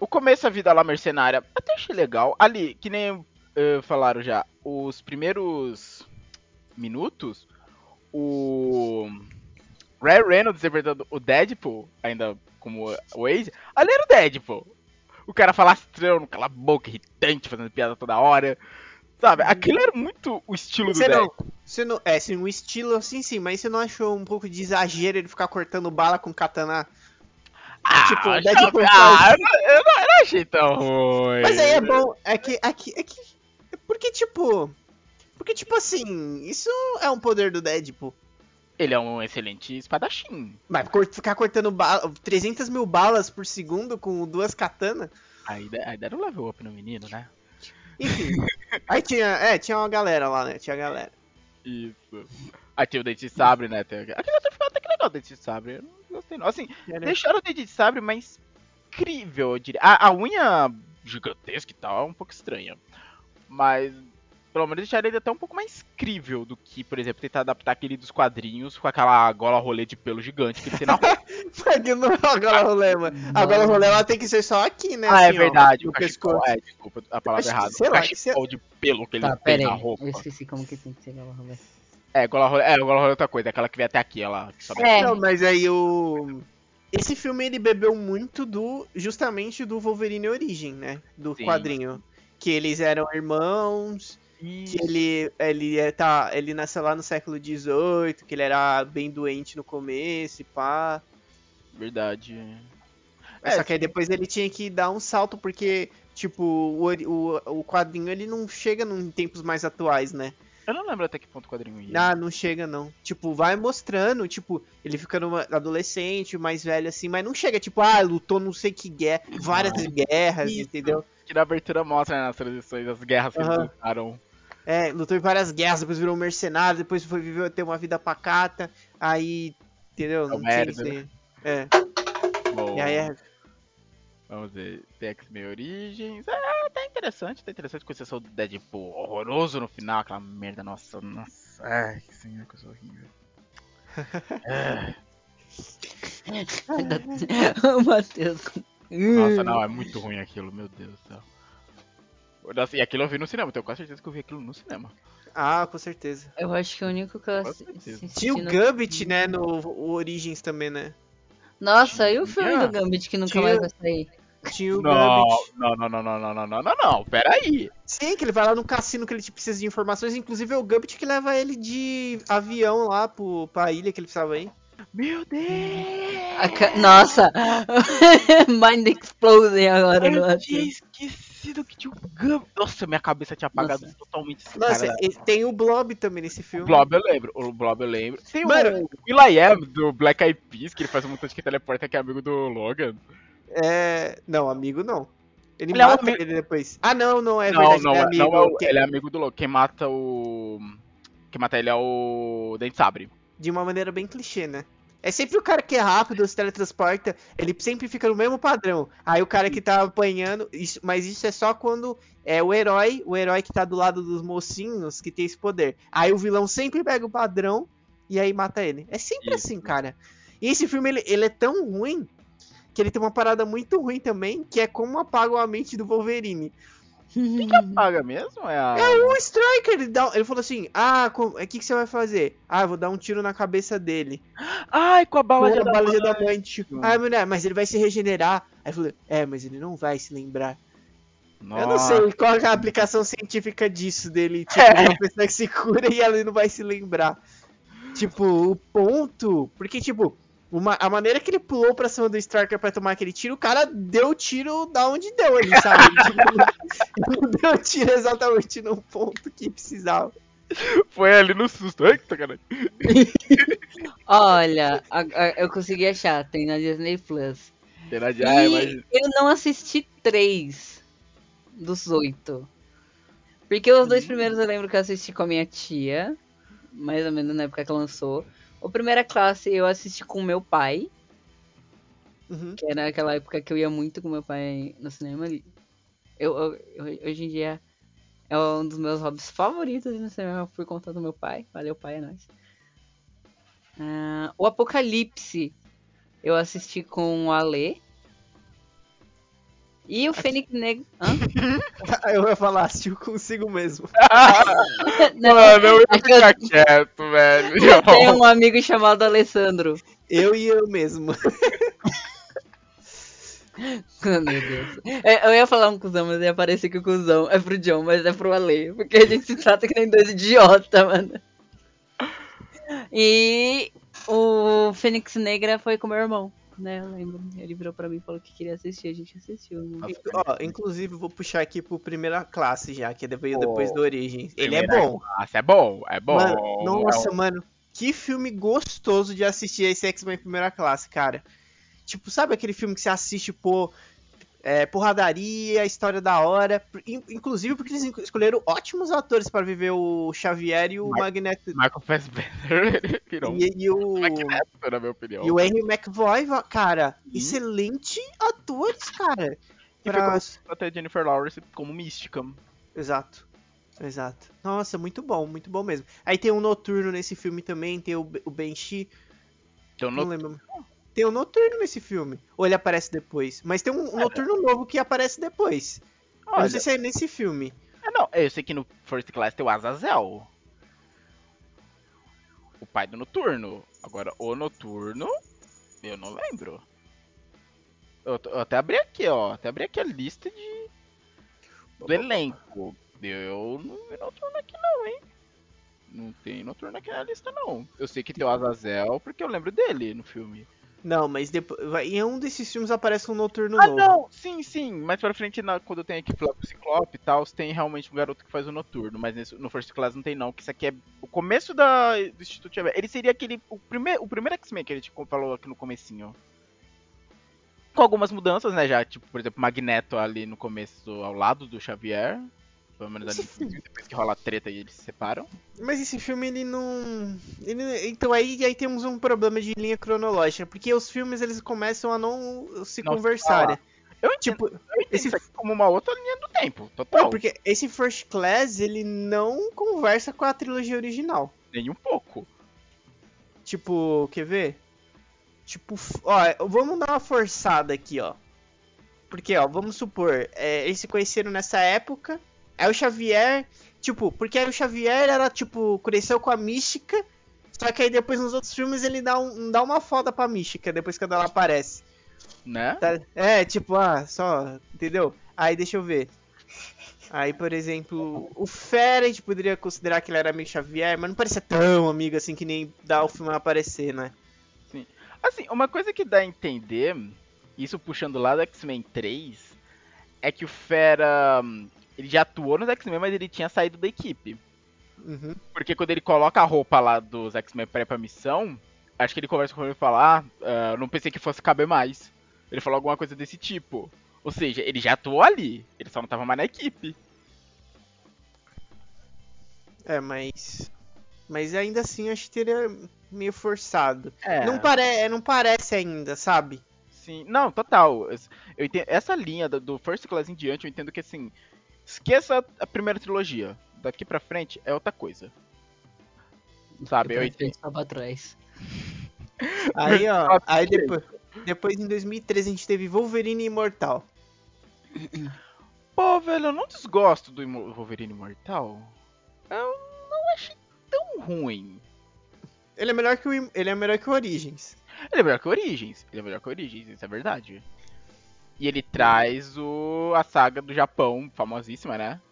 O começo da vida lá mercenária, até achei legal. Ali, que nem eh, falaram já, os primeiros minutos, o Ray Reynolds interpretando o Deadpool, ainda como o Wade, ali era o Deadpool. O cara falastrão, cala a boca, irritante, fazendo piada toda hora. Sabe, aquilo era muito o estilo do Você não, Deadpool. você não. É, sim, um estilo assim, sim, mas você não achou um pouco de exagero ele ficar cortando bala com katana? Ah, tipo, Deadpool ah, eu, não, eu não- eu não achei tão ruim. Mas aí é bom, é que, é que, é que, porque tipo, porque tipo assim, isso é um poder do Deadpool. Ele é um excelente espadachim. Mas ficar cortando bala, 300 mil balas por segundo com duas katanas, Aí, aí deram um level up no menino, né? Enfim. aí tinha, é, tinha uma galera lá, né, tinha a galera. Isso. Aí tem o Dente de Sabre, né? Aquele até ficou até que legal o Dente de Sabre. Eu não gostei não. Assim, deixaram o Dente de Sabre mais incrível, eu diria. A, a unha gigantesca e tal é um pouco estranha. Mas, pelo menos deixaram ele até um pouco mais crível do que, por exemplo, tentar adaptar aquele dos quadrinhos com aquela gola rolê de pelo gigante que ele tem na roupa. Porque não é a gola rolê, mano. A gola rolê ela tem que ser só aqui, né? ah, é assim, ó, verdade. no o cachecol. pescoço. É, desculpa a palavra Acho que- errada. sei o lá, cachecol de pelo que ele Tá, tem na roupa. Eu esqueci como que tem que ser aquela rolê. É, gola rolê, é, gola rolê é outra coisa. É aquela que vem até aqui, ela que sobe É. Não, mas aí o. Esse filme ele bebeu muito do. justamente do Wolverine Origem, né? Do Sim. quadrinho. Que eles eram irmãos, que ele, ele, é, tá, ele nasceu lá no século XVIII, que ele era bem doente no começo e pá. Verdade. É, só que aí depois ele tinha que dar um salto, porque, tipo, o, o, o quadrinho ele não chega em tempos mais atuais, né? Eu não lembro até que ponto o quadrinho ia. Ah, não chega não. Tipo, vai mostrando, tipo, ele ficando adolescente, mais velho assim, mas não chega, tipo, ah, lutou não sei que guerra, várias guerras, Isso. entendeu? Que na abertura mostra né, nas transições as guerras que eles Aham. lutaram. É, lutou em várias guerras, depois virou um mercenário, depois foi viver ter uma vida pacata, aí, entendeu? Não tinha merda, isso aí. né? É, Bom, e aí é. vamos ver. Tem X-Men Origins. É, tá interessante, tá interessante com exceção do Deadpool horroroso no final, aquela merda, nossa, nossa. Ai, que senhor, que eu sou horrível. É, o Matheus. nossa, não, é muito ruim aquilo, meu Deus do céu. E aquilo eu vi no cinema, tenho quase certeza que eu vi aquilo no cinema. Ah, com certeza. Eu acho que o único que eu assisti Tinha o no- Gambit, né, no o Origins também, né? Nossa, e o filme do Gambit que nunca Tinha. mais vai sair? Tinha o Não, Gambit. não, não, não, não, não, não, não, não, não, peraí. Sim, que ele vai lá no cassino que ele precisa de informações, inclusive é o Gambit que leva ele de avião lá pro, pra ilha que ele precisava ir. Meu Deus! A ca- Nossa! Mind Exploding agora no Eu Matheus. tinha esquecido esquecido que tinha o Gum. Nossa, minha cabeça tinha apagado Nossa. totalmente esse Nossa, cara. tem o Blob também nesse O filme. Blob eu lembro, o Blob eu lembro. Tem Mano- o Will.i.am do Black Eyed Peas, que ele faz um montão de que teleporta, que é amigo do Logan. É. Não, amigo não. Ele, Ele é um mata amigo- ele depois. Ah, não, não, é não, verdade. não, ele é é- amigo. não é o- que- ele é amigo do Logan. Quem mata o... Quem mata ele é o Dente Sabre. De uma maneira bem clichê, né? É sempre o cara que é rápido, se teletransporta, ele sempre fica no mesmo padrão. Aí o cara que tá apanhando, isso- mas isso é só quando é o herói, o herói que tá do lado dos mocinhos que tem esse poder. Aí o vilão sempre pega o padrão e aí mata ele. É sempre Isso. assim, cara. E esse filme ele, ele é tão ruim que ele tem uma parada muito ruim também, que é como apagam a mente do Wolverine. Paga mesmo? É a... O Striker, ele, dá, ele falou assim: Ah, o que, que você vai fazer? Ah, eu vou dar um tiro na cabeça dele. Ai, com a bala de Com de adamante. adamante. Ah, mulher, mas ele vai se regenerar. Aí falou, é, mas ele não vai se lembrar. Eu não Nossa. sei qual é a aplicação científica disso dele. Tipo, É. uma pessoa que se cura e ela não vai se lembrar. Tipo, o ponto. Porque, tipo, uma, a maneira que ele pulou pra cima do Striker pra tomar aquele tiro, o cara deu o tiro da onde deu ali, sabe? tipo, não deu o tiro exatamente no ponto que precisava. Foi ali no susto. Que sacanagem. Olha, a- a- eu consegui achar, tem na Disney Plus. De... E Ai, mas... eu não assisti três dos oito. Porque os dois primeiros eu lembro que eu assisti com a minha tia, mais ou menos na época que lançou. O primeira classe eu assisti com meu pai, Uhum. que era aquela época que eu ia muito com meu pai no cinema. Eu, eu- eu- hoje em dia é um dos meus hobbies favoritos no cinema por conta do meu pai. Valeu, pai, é nóis. Ah, o Apocalipse eu assisti com o Ale. E o Fênix Negro. Eu ia falar, assistiu consigo mesmo. Não, Mano, eu ia que eu- ficar quieto, velho. eu tenho um amigo chamado Alessandro. Eu e eu mesmo. Meu Deus. É, Eu ia falar um cuzão, mas ia parecer que o cuzão é pro John, mas é pro Ale. Porque a gente se trata que nem dois idiota, mano. E o Fênix Negra foi com meu irmão, né? Eu lembro. Ele virou pra mim e falou que queria assistir, a gente assistiu. né? Ó, inclusive, vou puxar aqui pro primeira classe já, que veio Pô, depois do Origem. Ele é bom. Nossa, é bom, é bom. Mano, nossa, É um- mano, que filme gostoso de assistir esse X-Men primeira classe, cara. Tipo, sabe aquele filme que você assiste por é, porradaria, história da hora. In- Inclusive porque eles escolheram ótimos atores para viver o Xavier e o Mar- Magneto. Michael Fassbender um E, e o. Magneto, na minha opinião. E o Henry McVoy, cara, Sim. excelente atores, cara. Pra... até Jennifer Lawrence como mística. Exato. Exato. Nossa, muito bom, muito bom mesmo. Aí tem o Noturno nesse filme também, tem o, o Banshee. Então, Não no... lembro. Tem o Noturno nesse filme. Ou ele aparece depois. Mas tem um Noturno novo que aparece depois. Eu Olha, não sei se é nesse filme. é, não, eu sei que no First Class tem o Azazel. O pai do Noturno. Agora, o Noturno, eu não lembro. Eu, eu até abri aqui, ó. Até abri aqui a lista de do elenco. Eu não vi Noturno aqui não, hein. Não tem Noturno aqui na lista, não. Eu sei que tem o Azazel, porque eu lembro dele no filme. Não, mas depois. vai- Em um desses filmes aparece um Noturno Ah, novo. não, sim, sim. Mais pra frente, na- quando tem aqui o Ciclope e tal, tem realmente um garoto que faz o noturno. Mas nesse- no First Class não tem, não. Que isso aqui é o começo da, do Instituto Xavier. Ele seria aquele. O, primeir, o primeiro X-Men que a gente falou aqui no comecinho. Com algumas mudanças, né? Já, tipo, por exemplo, Magneto ali no começo ao lado do Xavier. Pelo menos ali depois que rola a treta e eles se separam. Mas esse filme ele não. ele- Então aí, aí temos um problema de linha cronológica. Porque os filmes eles começam a não se Não se conversarem. Eu entendo, Tipo, eu entendo esse- isso aqui como uma outra linha do tempo, total. não, porque esse First Class ele não conversa com a trilogia original. Nem um pouco. Tipo, quer ver? Tipo, ó, vamos dar uma forçada aqui, ó. Porque, ó, vamos supor, é, eles se conheceram nessa época. Aí o Xavier, tipo, porque aí o Xavier era, tipo, cresceu com a mística. Só que aí depois nos outros filmes ele dá, um, dá uma foda pra mística, depois quando ela aparece. Né? Tá? É, tipo, ah, só, entendeu? Aí deixa eu ver. Aí, por exemplo, o Fera a gente poderia considerar que ele era amigo Xavier, mas não parecia tão amigo assim que nem dá o filme aparecer, né? Assim, uma coisa que dá a entender, isso puxando lá do X-Men 3, é que o Fera. Ele já atuou nos X-Men, mas ele tinha saído da equipe. Uhum. Porque quando ele coloca a roupa lá dos X-Men pré pra missão, acho que ele conversa com ele e fala: Ah, eu não pensei que fosse caber mais. Ele falou alguma coisa desse tipo. Ou seja, ele já atuou ali, ele só não tava mais na equipe. É, mas. Mas ainda assim acho que teria meio forçado. É. Não, pare... não parece ainda, sabe? Sim, não, total. Eu entendo, essa linha do, do First Class em diante, eu entendo que assim, esqueça a primeira trilogia. Daqui pra frente é outra coisa. Sabe, eu entendo. Só pra trás. Aí, ó. Aí depois, depois em 2013 a gente teve Wolverine Imortal. Pô, velho, eu não desgosto do Wolverine Imortal. Eu não achei tão ruim. Ele é melhor que o, ele é melhor que o Origins. Ele é melhor que Origins. Ele é melhor que Origins, isso é verdade. E ele traz o a saga do Japão, famosíssima, né?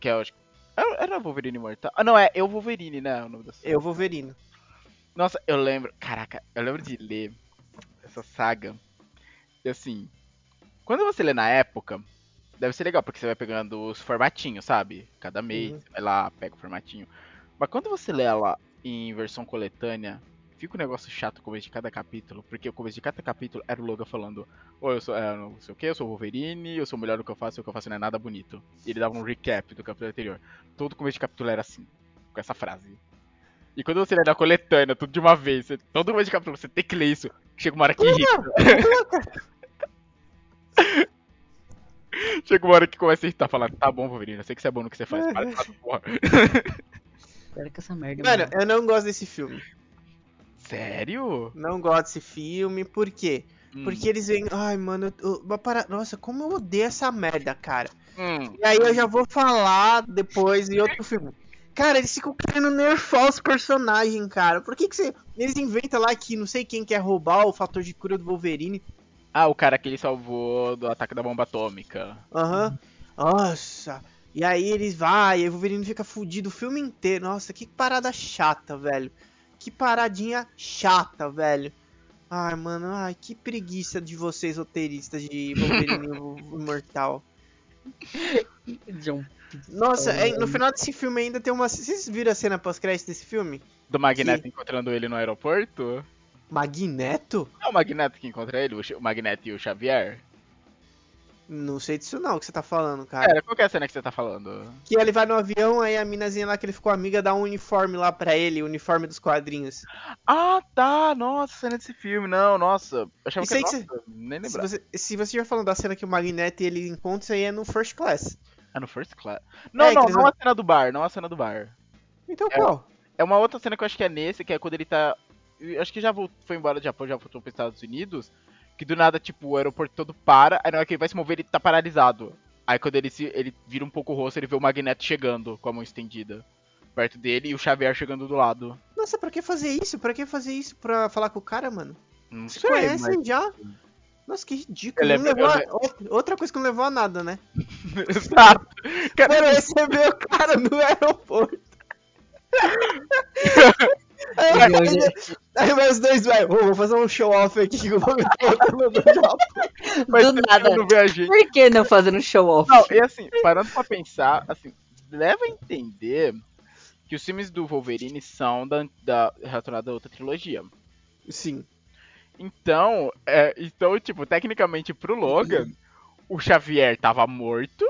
Que é, eu acho- era era Wolverine Imortal. Ah, não, é Eu Wolverine, né? O nome da saga. Eu, Wolverine. Nossa, eu lembro. Caraca, eu lembro de ler essa saga. E assim, quando você lê na época, deve ser legal, porque você vai pegando os formatinhos, sabe? Cada mês, Uhum. você vai lá, pega o formatinho. Mas quando você lê ela em versão coletânea, fica um negócio chato o começo de cada capítulo, porque o começo de cada capítulo era o Logan falando: Oi, eu sou, é, não sei o que, eu sou o Wolverine, eu sou o melhor do que eu faço, o que eu faço não é nada bonito. E ele dava um recap do capítulo anterior. Todo começo de capítulo era assim, com essa frase. E quando você lê na coletânea, tudo de uma vez, você- todo começo de capítulo você tem que ler isso, chega uma hora que irrita. Chega uma hora que começa a irritar, falar, tá bom, Wolverine, eu sei que você é bom no que você faz, para de falar porra. Espera que essa merda. Mano, mano. eu não gosto desse filme. Sério? Não gosto desse filme, por quê? Hum, Porque eles vêm. Ai, mano, eu, eu- para- nossa, como eu odeio essa merda, cara. hum, E aí eu já vou falar depois em outro filme. Cara, eles ficam querendo nerfar os personagens, cara. Por que que você... Eles inventam lá que não sei quem quer roubar o fator de cura do Wolverine. Ah, o cara que ele salvou do ataque da bomba atômica. Aham. Nossa. E aí eles vai, e o Wolverine fica fudido o filme inteiro. Nossa, que parada chata, velho. Que paradinha chata, velho. Ai, mano, ai, que preguiça de vocês, roteiristas de Wolverine Imortal. John. Nossa, é, no final desse filme ainda tem uma. Vocês viram a cena pós-crédito desse filme? Do Magneto encontrando ele no aeroporto? Magneto? É o Magneto que encontra ele, o Magneto e o Xavier? Não sei disso não que você tá falando, cara. Cara, qual que é a cena que você tá falando? Que ele vai no avião, aí a minazinha lá que ele ficou amiga dá um uniforme lá pra ele, o uniforme dos quadrinhos. Ah, tá, nossa, cena desse filme, não, nossa. Eu achava Isso que, aí que nossa, nem Se lembrava. você, se você já falando da cena que o Magneto e ele encontra, isso aí é no First Class. É no First Class? Não, que não, não vão- a cena do bar, não a cena do bar. Então É. qual? É uma outra cena que eu acho que é nesse, que é quando ele tá. Acho que já foi embora do Japão, já voltou para Estados Unidos. Que do nada, tipo, o aeroporto todo para, aí na hora que ele vai se mover, ele tá paralisado. Aí quando ele se. ele vira um pouco o rosto, ele vê o Magneto chegando com a mão estendida. Perto dele e o Xavier chegando do lado. Nossa, pra que fazer isso? Pra que fazer isso pra falar com o cara, mano? Não Se sei, conhecem mas. já? Nossa, que ridículo. Lembro- levou a- outra- coisa que não levou a nada, né? Exato! Cara, receber o cara no aeroporto. aí, mais dois vai, "Ô, vou fazer um show off aqui que voltando do Japão. mas Do você nada. não. Por que não fazendo show off? Não, e assim, parando pra pensar, assim, leva a entender que os filmes do Wolverine são da, da relacionados a outra trilogia. Sim. Então, é, então, tipo, tecnicamente pro Logan, o Xavier tava morto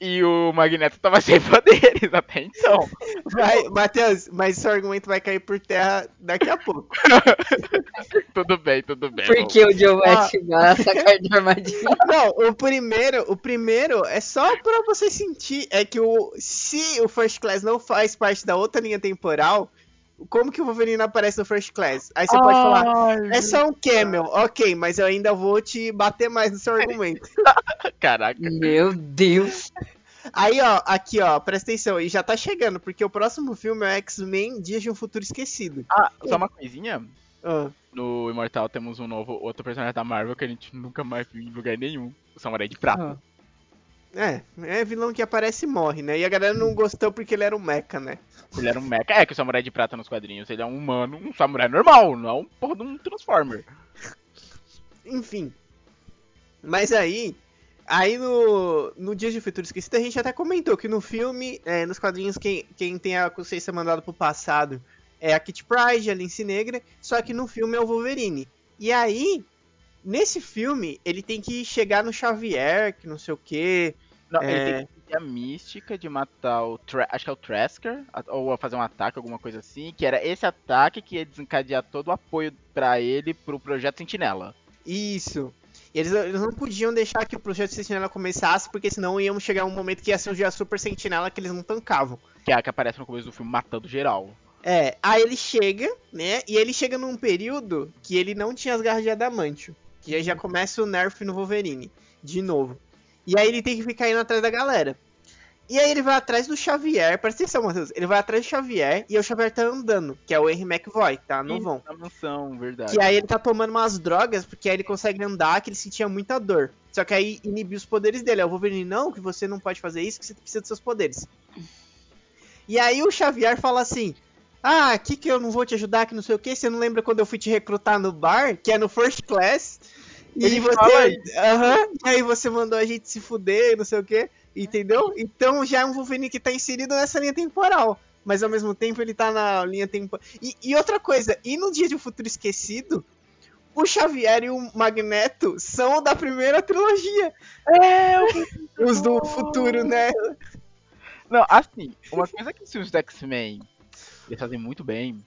e o Magneto tava sem poderes até então. Vai, Matheus, mas seu argumento vai cair por terra daqui a pouco. tudo bem, tudo bem. Porque o John vai Ah. sacar de armadilha. Não, o primeiro, o primeiro é só pra você sentir é que o se o First Class não faz parte da outra linha temporal, como que o Wolverine aparece no First Class? Aí você pode falar, é só um camel, ok, mas eu ainda vou te bater mais no seu argumento. Caraca. Meu Deus. Aí, ó, aqui, ó, presta atenção, e já tá chegando, porque o próximo filme é X-Men Dias de um Futuro Esquecido. Ah, só uma coisinha. Ah, No Imortal temos um novo, outro personagem da Marvel que a gente nunca mais viu em lugar nenhum. O Samurai de Prata. É, é vilão que aparece e morre, né? E a galera não gostou porque ele era um mecha, né? Ele era um mecha. É que o Samurai de Prata nos quadrinhos, ele é um humano, um samurai normal, não é um porra de um Transformer. Enfim. Mas aí, Aí no, no Dias de Futuro Esquecido a gente até comentou que no filme, é, nos quadrinhos, quem, quem tem a consciência mandada pro passado é a Kitty Pryde, a Lince Negra, só que no filme é o Wolverine. E aí, nesse filme, ele tem que chegar no Xavier, que não sei o que. Não, É. ele tem que ter a mística de matar o. Tra- acho que é o Trasker, ou fazer um ataque, alguma coisa assim. Que era esse ataque que ia desencadear todo o apoio pra ele pro projeto Sentinela. Isso. E eles, eles não podiam deixar que o projeto Sentinela começasse, porque senão íamos chegar um momento que ia surgir a Super Sentinela que eles não tancavam. Que é a que aparece no começo do filme matando geral. É, aí ele chega, né? E ele chega num período que ele não tinha as garras de adamantio. Que aí já começa o nerf no Wolverine, de novo. E aí ele tem que ficar indo atrás da galera. E aí ele vai atrás do Xavier, presta atenção, Matheus. Ele vai atrás do Xavier e o Xavier tá andando, que é o Henry McVoy, tá? No vão. Mansão, verdade. Que aí ele tá tomando umas drogas, porque aí ele consegue andar, que ele sentia muita dor. Só que aí inibiu os poderes dele. Aí o Wolverine, não, que você não pode fazer isso, que você precisa dos seus poderes. E aí o Xavier fala assim: Ah, aqui que eu não vou te ajudar, que não sei o que. Você não lembra quando eu fui te recrutar no bar, que é no First Class? E você. Aham, e aí você mandou a gente se fuder, não sei o que. Entendeu? Então já é um Wolverine que tá inserido nessa linha temporal. Mas ao mesmo tempo ele tá na linha temporal. E, e outra coisa, e no Dia de um Futuro Esquecido, o Xavier e o Magneto são da primeira trilogia. É, Os do futuro, né? Não, assim, uma coisa que os X-Men eles fazem muito bem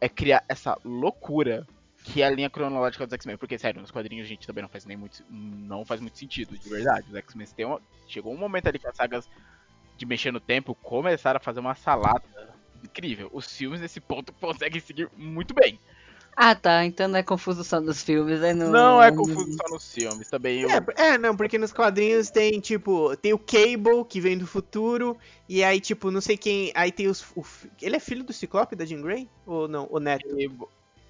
é criar essa loucura que é a linha cronológica dos X-Men. Porque, sério, nos quadrinhos a gente também não faz nem muito. Não faz muito sentido, de verdade. Os X-Men tem uma, Chegou um momento ali que as sagas de mexer no tempo começaram a fazer uma salada incrível. Os filmes nesse ponto conseguem seguir muito bem. Ah, tá. Então não é confuso só nos filmes, é no... Não é confuso só nos filmes. Também eu. É, é, não, porque nos quadrinhos tem, tipo, tem o Cable, que vem do futuro, e aí, tipo, não sei quem. Aí tem os. o ele é filho do Ciclope da Jean Grey? Ou não? O Neto?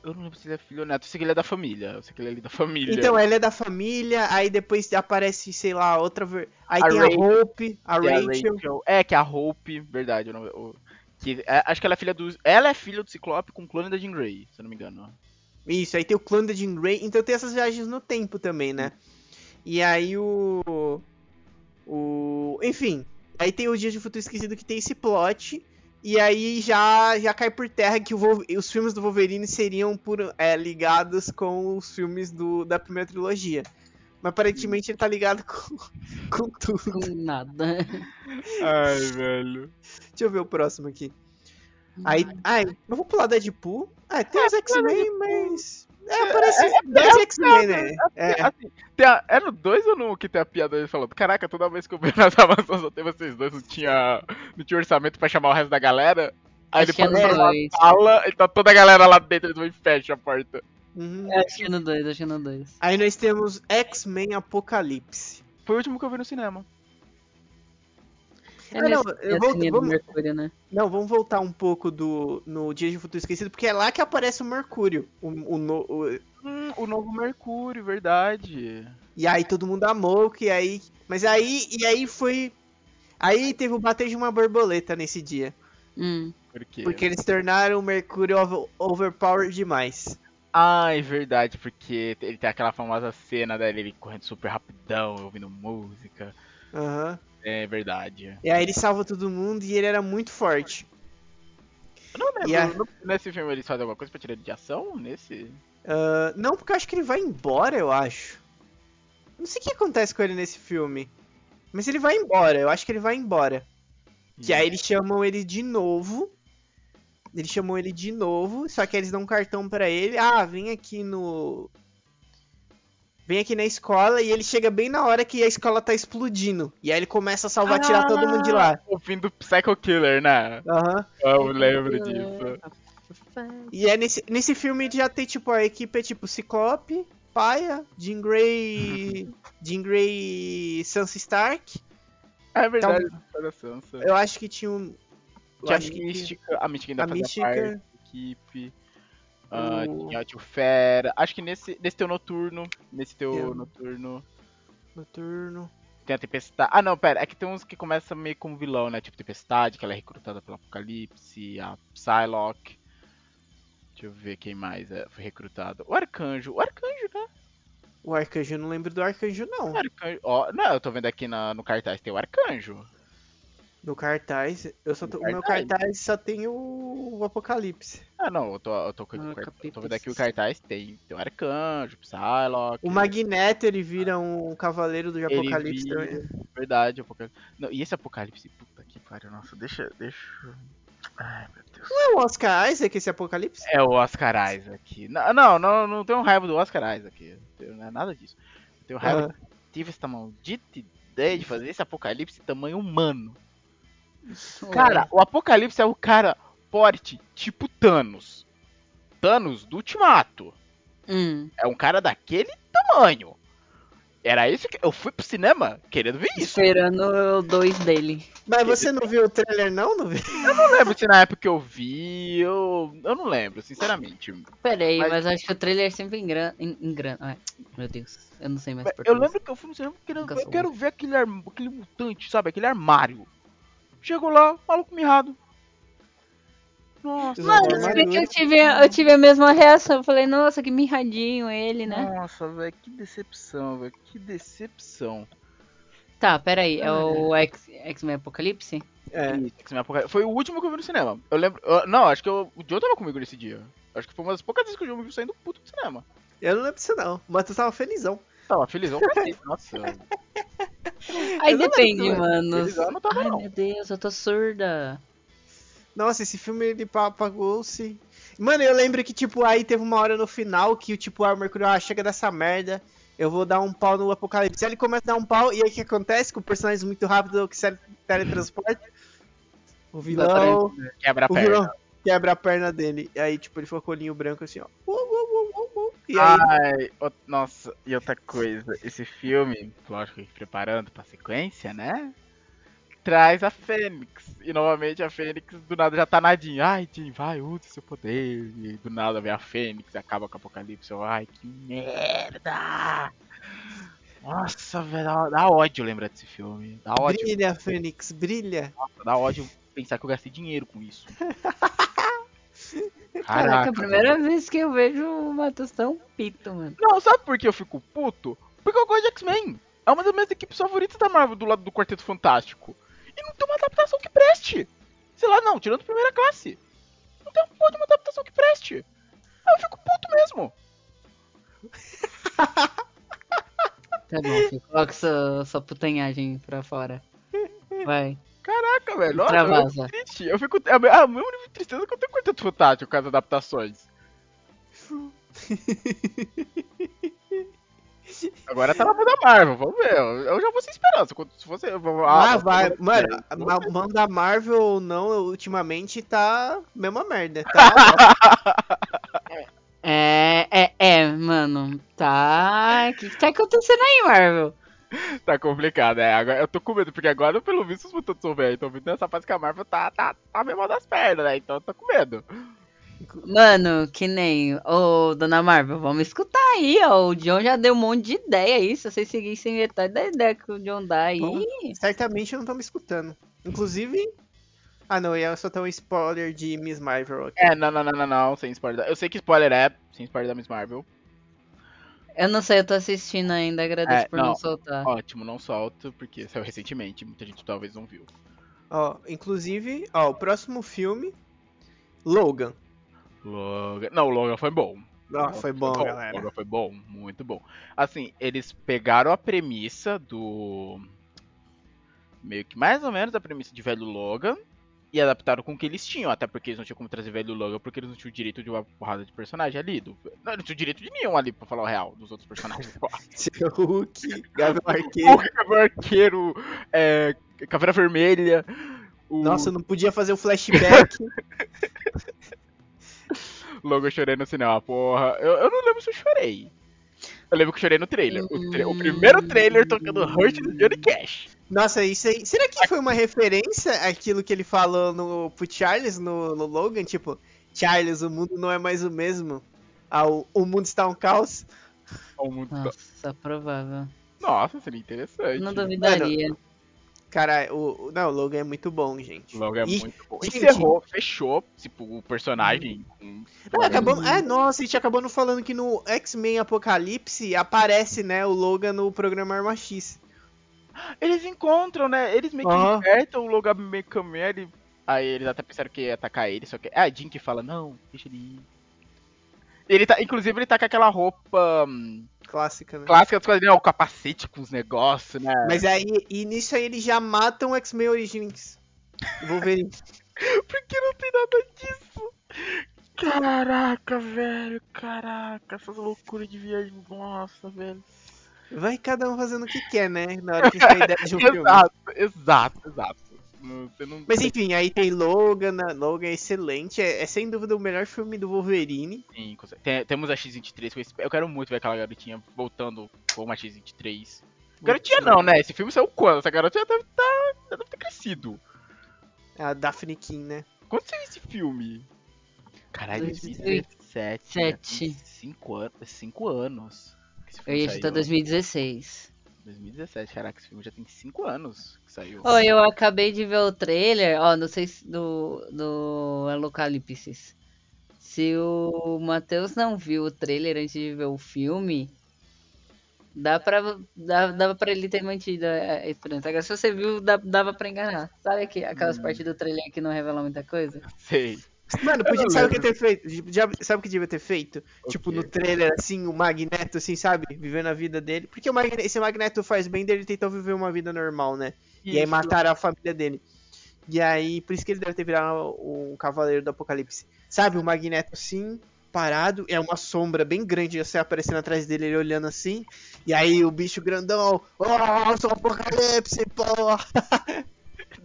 Eu não lembro se ele é filho ou neto. Eu sei que ele é da família. Eu sei que ele é da família. Então, ele é da família, aí depois aparece, sei lá, outra. ver- Aí A tem Rachel. a Hope, a é a Rachel. É, que é a Hope, verdade. eu não- eu- que, é, acho que ela é filha do. Ela é filha do Ciclope com clone da Jean Grey, se eu não me engano. Isso, aí tem o clã da Jean Grey. Então tem essas viagens no tempo também, né? E aí o. O. Enfim. Aí tem o Dia de Futuro Esquecido que tem esse plot. E aí já, já cai por terra que os filmes do Wolverine seriam por, é, ligados com os filmes do, da primeira trilogia. Mas aparentemente ele tá ligado com, com tudo. Com nada. Ai, velho. Deixa eu ver o próximo aqui. Aí, ai, eu vou pular Deadpool. Ah, tem os X-Men, mas. É, parece 10 X-Men, né? É. Assim, tem a- é no 2 ou no que tem a piada dele falando? Caraca, toda vez que eu vejo nas Amazonas só tem vocês dois, não tinha, não tinha orçamento pra chamar o resto da galera. Aí Acho é depois ele uma dois. sala e tá toda a galera lá dentro, eles vão e fecham a porta. Uhum. Acho que é no 2, acho que é no 2. Aí nós temos X-Men Apocalipse. Foi o último que eu vi no cinema. É não, nesse- eu vou- vamos- Mercúrio, né? Não, vamos voltar um pouco do no Dia de Futuro Esquecido, porque é lá que aparece o Mercúrio. O, o no- o- Hum, o novo Mercúrio, verdade. e aí todo mundo amou, que aí. Mas aí. E aí foi. Aí teve o bater de uma borboleta nesse dia. Hum. Por quê? Porque eles tornaram o Mercúrio over, overpowered demais. Ah, é verdade, porque ele tem aquela famosa cena dele ele correndo super rapidão, ouvindo música. Aham. É verdade. E aí ele salva todo mundo e ele era muito forte. Eu não lembro, a- no- nesse filme eles fazem alguma coisa pra tirar ele de ação? Nesse? Ah, não, porque eu acho que ele vai embora, eu acho. Não sei o que acontece com ele nesse filme. Mas ele vai embora, eu acho que ele vai embora. Que aí eles chamam ele de novo. Eles chamam ele de novo, só que eles dão um cartão pra ele. Ah, vem aqui no. Vem aqui na escola e ele chega bem na hora que a escola tá explodindo. E aí ele começa a salvar, tirar todo mundo de lá. O fim do Psycho Killer, né? Aham. Eu lembro disso. E é nesse, nesse filme já tem, tipo, a equipe é tipo Ciclope, Paia, Jean Grey. Jean Grey Sansa Stark. É verdade, a Sansa. Eu acho que tinha um. eu Tinha a acho que- Mística, a Mística ainda a fazia Mística- parte da equipe. O- tinha Tio Fera. Acho que nesse, nesse teu noturno. Nesse teu Eu- noturno. Noturno. Tem a Tempestade. Ah, não, pera. É que tem uns que começam meio como vilão, né? Tipo Tempestade, que ela é recrutada pelo Apocalipse. A Psylocke. Deixa eu ver quem mais é, foi recrutado. O Arcanjo. O Arcanjo, né? O Arcanjo, eu não lembro do Arcanjo, não. Arcanjo. Ó, não, eu tô vendo aqui na- no cartaz, tem o Arcanjo. No cartaz, eu só tô- No o meu cartaz? cartaz só tem o, o Apocalipse. Ah, não, eu tô, eu tô, com- Ah, capítulos. tô vendo aqui o cartaz, tem, tem o Arcanjo, Psylocke. O Magneto, ele vira um cavaleiro do ele Apocalipse vira- também. Verdade, Apocalipse. Não, e esse Apocalipse, puta que pariu, nossa, deixa, deixa... Ai, meu Deus. Não é o Oscar Isaac esse Apocalipse? É o Oscar Isaac. Não, não, não, não tenho raiva do Oscar Isaac. Não é nada disso. Eu tenho raiva Ah. tive essa maldita ideia de fazer esse apocalipse tamanho humano. Cara, o apocalipse é o cara forte, tipo Thanos. Thanos do Ultimato. Hum. É um cara daquele tamanho. Era isso que. Eu fui pro cinema querendo ver isso. Esperando o dois dele. Mas você não viu o trailer, não? Não viu? Eu não lembro se na época eu vi. Eu, eu não lembro, sinceramente. Pera aí, Mas- mas, acho que o trailer é sempre em grana. Em, em grana. Ai, meu Deus, eu não sei mais Eu lembro que eu fui no cinema querendo eu quero ver aquele, ar- aquele mutante, sabe? Aquele armário. Chegou lá, maluco mirrado. Nossa, Mano, eu tive, eu tive a mesma reação. Eu falei, nossa, que mirradinho ele, né? Nossa, velho, que decepção, velho. Que decepção. Tá, pera aí, é o X- X-Men Apocalipse? É. X-Men Apocalipse. Foi o último que eu vi no cinema. Eu lembro. eu- não, acho que eu, o Joe tava comigo nesse dia. Acho que foi uma das poucas vezes que o Joe me viu saindo puto do cinema. Eu não lembro disso, não. Mas tu tava felizão. Tava felizão pra cacete. Nossa. Aí depende, mano. não tava, Ai, não. meu Deus, eu tô surda. Nossa, esse filme ele pa- apagou-se. Mano, eu lembro que, tipo, aí teve uma hora no final que, tipo, a Mercúrio, ah, chega dessa merda, eu vou dar um pau no Apocalipse. Aí ele começa a dar um pau, e aí o que acontece? Com o personagem muito rápido que se teletransporta, o vilão, Quebra a o perna. vilão quebra a perna dele. E aí, tipo, ele ficou com o olhinho branco assim, ó. E aí, Ai, o- nossa, e outra coisa, esse filme, lógico que preparando pra sequência, né? Traz a Fênix. E novamente a Fênix do nada já tá nadinha. Ai, Jim, vai, use seu poder. E do nada vem a Fênix e acaba com o Apocalipse. Ai, que merda! Nossa, velho, dá, ódio lembrar desse filme. Dá ódio, brilha, Fênix, brilha. dá ódio pensar que eu gastei dinheiro com isso. Caraca, a primeira vez que eu vejo o Matheus tão pito, mano. Não, sabe por que eu fico puto? Porque eu gosto de X-Men. É uma das minhas equipes favoritas da Marvel do lado do Quarteto Fantástico. E não tem uma adaptação que preste. Sei lá, não, tirando primeira classe. Não tem uma uma adaptação que preste. Aí eu fico puto mesmo. Tá bom. Coloca sua, sua putanhagem pra fora. Vai, Caraca, velho. Nossa, eu fico triste. Eu fico. É o mesmo nível de tristeza que eu tenho com o Quarteto Fantástico com as adaptações. Agora tá na mão da Marvel, vamos ver. Eu eu já vou sem esperança. Se vou- Ah, eu vai. Mano, a mão da Marvel ou não, ultimamente tá mesma merda. Tá? É, é, é, mano. Tá. O que, que tá acontecendo aí, Marvel? Tá complicado, é. Agora, eu tô com medo, porque agora, pelo visto, os mutantes são velhos. Então, vindo nessa fase que a Marvel tá, tá, tá mal das pernas, né? Então, eu tô com medo. Mano, que nem. Ô, dona Marvel, vamos escutar aí, ó. O John já deu um monte de ideia aí. Se vocês seguissem metade da ideia que o John dá aí. Bom. Certamente não estão me escutando. Inclusive. Ah, não, ia só ter um spoiler de Miss Marvel aqui. É, não, não, não, não, não, sem spoiler. Eu sei que spoiler é, sem spoiler da Miss Marvel. Eu não sei, eu tô assistindo ainda. Agradeço É, por não, não. soltar. Ótimo, não solto, porque saiu recentemente, muita gente talvez não viu. Ó, inclusive, ó, o próximo filme. Logan. Logan. Não, o Logan foi bom. Ó, foi bom, O galera. Logan foi bom, muito bom. Assim, eles pegaram a premissa do. Meio que mais ou menos a premissa de velho Logan. E adaptaram com o que eles tinham, até porque eles não tinham como trazer velho Logan, porque eles não tinham o direito de uma porrada de personagem ali. Do... Não, não tinham direito de nenhum ali, pra falar o real, dos outros personagens. Seu Hulk, Gavião Arqueiro. Gavião Arqueiro, é, Caveira Vermelha. O Nossa, não podia fazer o flashback. Logan eu chorei no cinema, porra. Eu, eu não lembro se eu chorei. Eu lembro que eu chorei no trailer. O, tra- o primeiro trailer tocando Hurt do Johnny Cash. Nossa, isso aí. Será que foi uma referência àquilo que ele falou no, pro Charles no, no Logan? Tipo, Charles, o mundo não é mais o mesmo. Ah, o, o mundo está um caos. O mundo- Nossa, provável. Nossa, seria interessante. Não duvidaria. Cara, o, o- não, o Logan é muito bom, gente. Logo é E- muito bom. gente- Encerrou, fechou, tipo, o personagem. com- Ah, acabamos, é, nossa, a gente acabou não falando que no X-Men Apocalipse aparece, né, o Logan no programa Arma X. Eles encontram, né? Eles meio que Aham. libertam o Logan meio ele... Aí eles até pensaram que ia atacar ele, só que. É a Jean que fala, não, deixa ele ir. Ele tá, inclusive, ele tá com aquela roupa hum, Clássica, né? clássica dos quadrinhos, ó, o capacete com os negócios, né? Mas aí, e nisso aí eles já matam o X-Men Origins. Wolverine. Porque não tem nada disso. Caraca, velho, caraca, essas loucuras de viagem, nossa, velho. Vai cada um fazendo o que quer, né? Na hora que tem a ideia de um filme. Exato, exato, exato. Não- não Mas enfim, aí tem Logan, né? Logan é excelente, é, é sem dúvida o melhor filme do Wolverine. Sim. Tem- temos a X-23, com esse- eu quero muito ver aquela garotinha voltando com uma X-23. Garotinha não, né? Esse filme saiu quando? Essa garotinha deve, tá, deve ter crescido. A Daphne King, né? Quando saiu esse filme? Caralho, 2017. Sete. 5 anos. 5 anos. Eu ia saiu. 2016. 2017, caraca, esse filme já tem 5 anos que saiu. Ó, eu acabei de ver o trailer, ó, não sei se do, do Apocalipse. Se o Matheus não viu o trailer antes de ver o filme, dá pra, dá, dava pra ele ter mantido a esperança. Agora, se você viu, dava pra enganar. Sabe aqui, aquelas Hum. partes do trailer que não revelam muita coisa? Sei. Mano, podia, sabe o que ter feito? Já- sabe o que devia ter feito? O tipo, no trailer, assim, o Magneto, assim, sabe? Vivendo a vida dele. Porque o Magne- esse Magneto faz bem dele tentou viver uma vida normal, né? E aí Isso. mataram a família dele. E aí, por isso que ele deve ter virado um cavaleiro do apocalipse. Sabe, o Magneto assim, parado, é uma sombra bem grande assim, aparecendo atrás dele, ele olhando assim. E aí o bicho grandão, oh, sou o apocalipse, porra!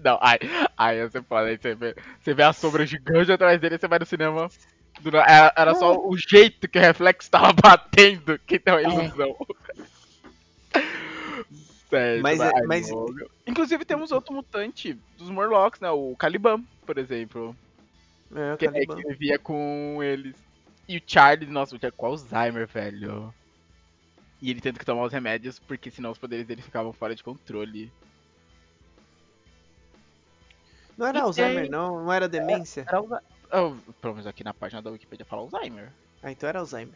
Não, aí, aí você pode, aí você vê, você vê a sombra gigante atrás dele e você vai no cinema. Era, era só o jeito que o reflexo tava batendo que deu a ilusão. Certo, Mas é- vai, mas-. Inclusive temos outro mutante dos Morlocks, né? O Caliban, por exemplo. É, o Que, é, Caliban. que vivia com eles. E o Charlie, nossa, o Charlie com Alzheimer, velho. E ele tendo que tomar os remédios, porque senão os poderes dele ficavam fora de controle. Não era E Alzheimer, tem- não? Não era demência? Era Alzheimer. Oh, pelo menos aqui na página da Wikipedia fala Alzheimer. Ah, então era Alzheimer.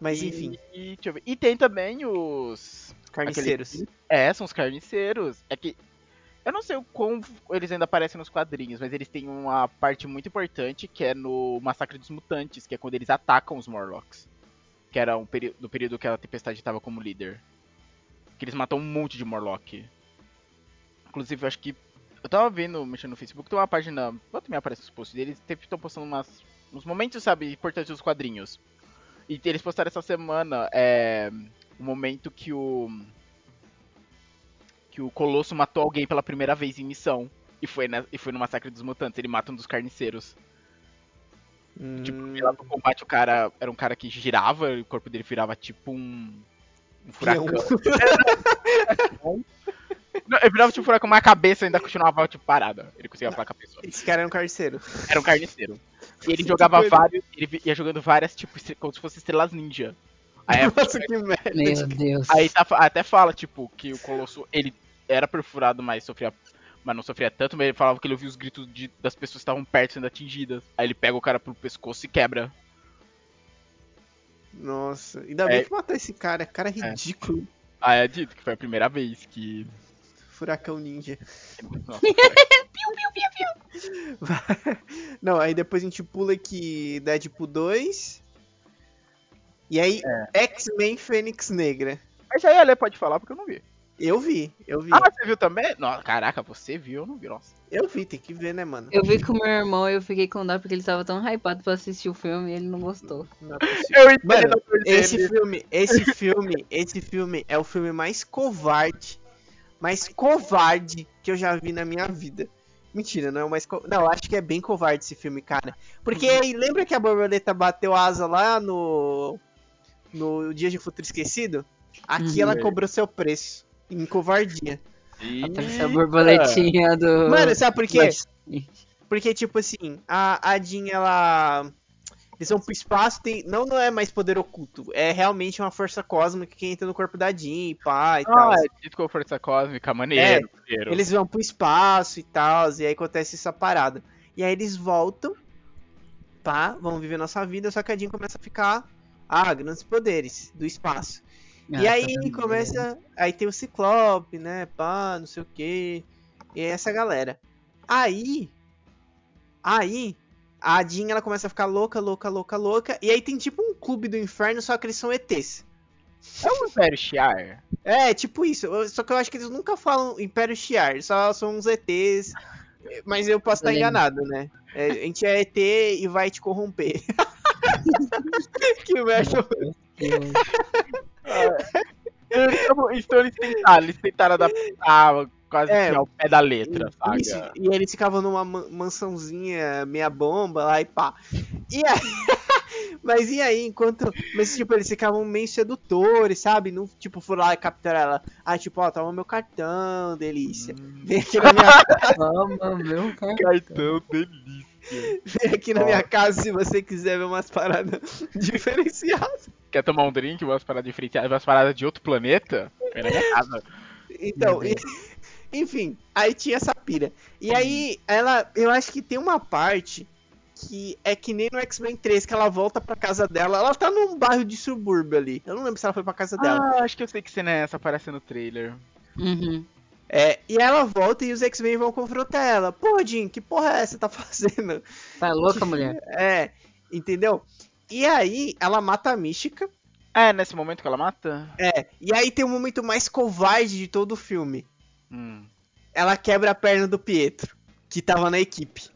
Mas E- enfim, E. E tem também os. carniceiros. aquele- É, são os carniceiros. É que. Eu não sei o quão eles ainda aparecem nos quadrinhos, mas eles têm uma parte muito importante que é no Massacre dos Mutantes, que é quando eles atacam os Morlocks. Que era um peri do período que a Tempestade estava como líder. Que eles matam um monte de Morlock. Inclusive, eu acho que. Eu tava vendo, mexendo no Facebook, tem uma página. Volta me aparece os posts deles, sempre estão postando umas, uns momentos, sabe, importantes dos quadrinhos. E eles postaram essa semana é, o momento que o. Que o Colosso matou alguém pela primeira vez em missão. E foi, na, e foi no Massacre dos Mutantes. Ele mata um dos carniceiros. Tipo, Hum, lá no combate o cara era um cara que girava, e o corpo dele virava tipo um. Um furacão. Não, ele virava tipo um furacão, mas a cabeça ainda continuava tipo parada. Ele conseguia falar com a pessoa. Esse cara era um carceiro. Era um carniceiro. E ele jogava Tipo, vários. Ele ia jogando várias, tipo, como se fossem estrelas ninja. Aí, Nossa, que merda. Meu Deus. aí tá- até fala, tipo, que o Colosso, ele era perfurado, mas sofria. Mas não sofria tanto, mas ele falava que ele ouvia os gritos de- das pessoas que estavam perto sendo atingidas. Aí ele pega o cara pelo pescoço e quebra. Nossa, ainda bem É. que matou esse cara, cara ridículo. Aí é dito que foi a primeira vez que. Furacão ninja. Não, aí depois a gente pula que Deadpool 2. E aí, É. X-Men Fênix Negra. Mas aí a Lê pode falar porque eu não vi. Eu vi, eu vi. Ah, você viu também? Nossa, caraca, você viu, eu não vi, nossa. Eu vi, tem que ver, né, mano? Eu vi com meu irmão e eu fiquei com dó porque ele tava tão hypado pra assistir o filme e ele não gostou. Não é. Eu entendo Mano, Esse filme, esse filme, esse filme é o filme mais covarde, mais covarde que eu já vi na minha vida. Mentira, não é o mais co... Não, eu acho que é bem covarde esse filme, cara. Porque aí, lembra que a borboleta bateu asa lá no no Dia de Futuro Esquecido? Aqui Uhum. ela cobrou seu preço em covardia. A borboletinha do. Mano, sabe por quê? Mas- Porque, tipo assim, a, a Jean, ela. Eles vão pro espaço, tem... não, não é mais poder oculto. É realmente uma força cósmica que entra no corpo da Jean, pá, e tal. Ah, é dito com força cósmica, maneiro. maneiro. Eles vão pro espaço e tal, e aí acontece essa parada. E aí eles voltam, pá, vão viver nossa vida, só que a Jean começa a ficar, ah, grandes poderes do espaço. Ah, e tá aí vendo? começa. Aí tem o Ciclope, né? Pá, não sei o que. E é essa galera. Aí. Aí. A Jean ela começa a ficar louca, louca, louca, louca. E aí tem tipo um clube do inferno, só que eles são ETs. É o Império Shiar? É, tipo isso. Só que eu acho que eles nunca falam Império Shiar, só são uns ETs. Mas eu posso estar lembro. enganado, né? É, a gente é ET e vai te corromper. que merda. Então, então eles tentaram, eles tentaram adaptar quase É, que ao pé da letra, sabe? Isso, e eles ficavam numa ma- mansãozinha meia bomba lá e pá. E aí, mas e aí, enquanto. Mas tipo, eles ficavam meio sedutores, sabe? Não, tipo, foram lá e capturaram ela. Ah, tipo, ó, toma meu cartão, delícia. Vem aqui na minha, Toma, meu cara. Cartão delícia. vem aqui na minha casa se você quiser ver umas paradas diferenciadas. Quer tomar um drink, umas paradas diferenciadas, umas paradas de outro planeta? Vem na minha casa. Então, e- enfim, aí tinha essa pira. E aí, ela, eu acho que tem uma parte que é que nem no X-Men 3, que ela volta pra casa dela. Ela tá num bairro de subúrbio ali. Eu não lembro se ela foi pra casa dela. Ah, acho que eu sei que cena é essa, aparece no trailer. Uhum. É, e ela volta e os X-Men vão confrontar ela. Pô, Jim, que porra é essa que tá fazendo? Tá louca, mulher? É, entendeu? E aí, ela mata a Mística. É, nesse momento que ela mata? É, e aí tem o momento mais covarde de todo o filme. Hum. Ela quebra a perna do Pietro, que tava na equipe.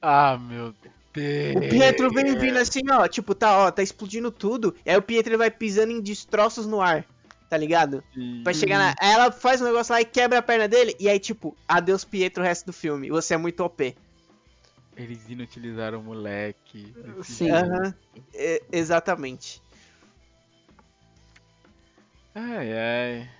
Ah, meu Deus. O Pietro vem vindo assim, ó, tipo, tá, ó, tá explodindo tudo. E aí o Pietro vai pisando em destroços no ar, tá ligado? Pra chegar na. Aí ela faz um negócio lá e quebra a perna dele. E aí, tipo, adeus Pietro o resto do filme. Você é muito OP. Eles inutilizaram o moleque. Sim. jeito. Aham. É, exatamente. Ai, ai.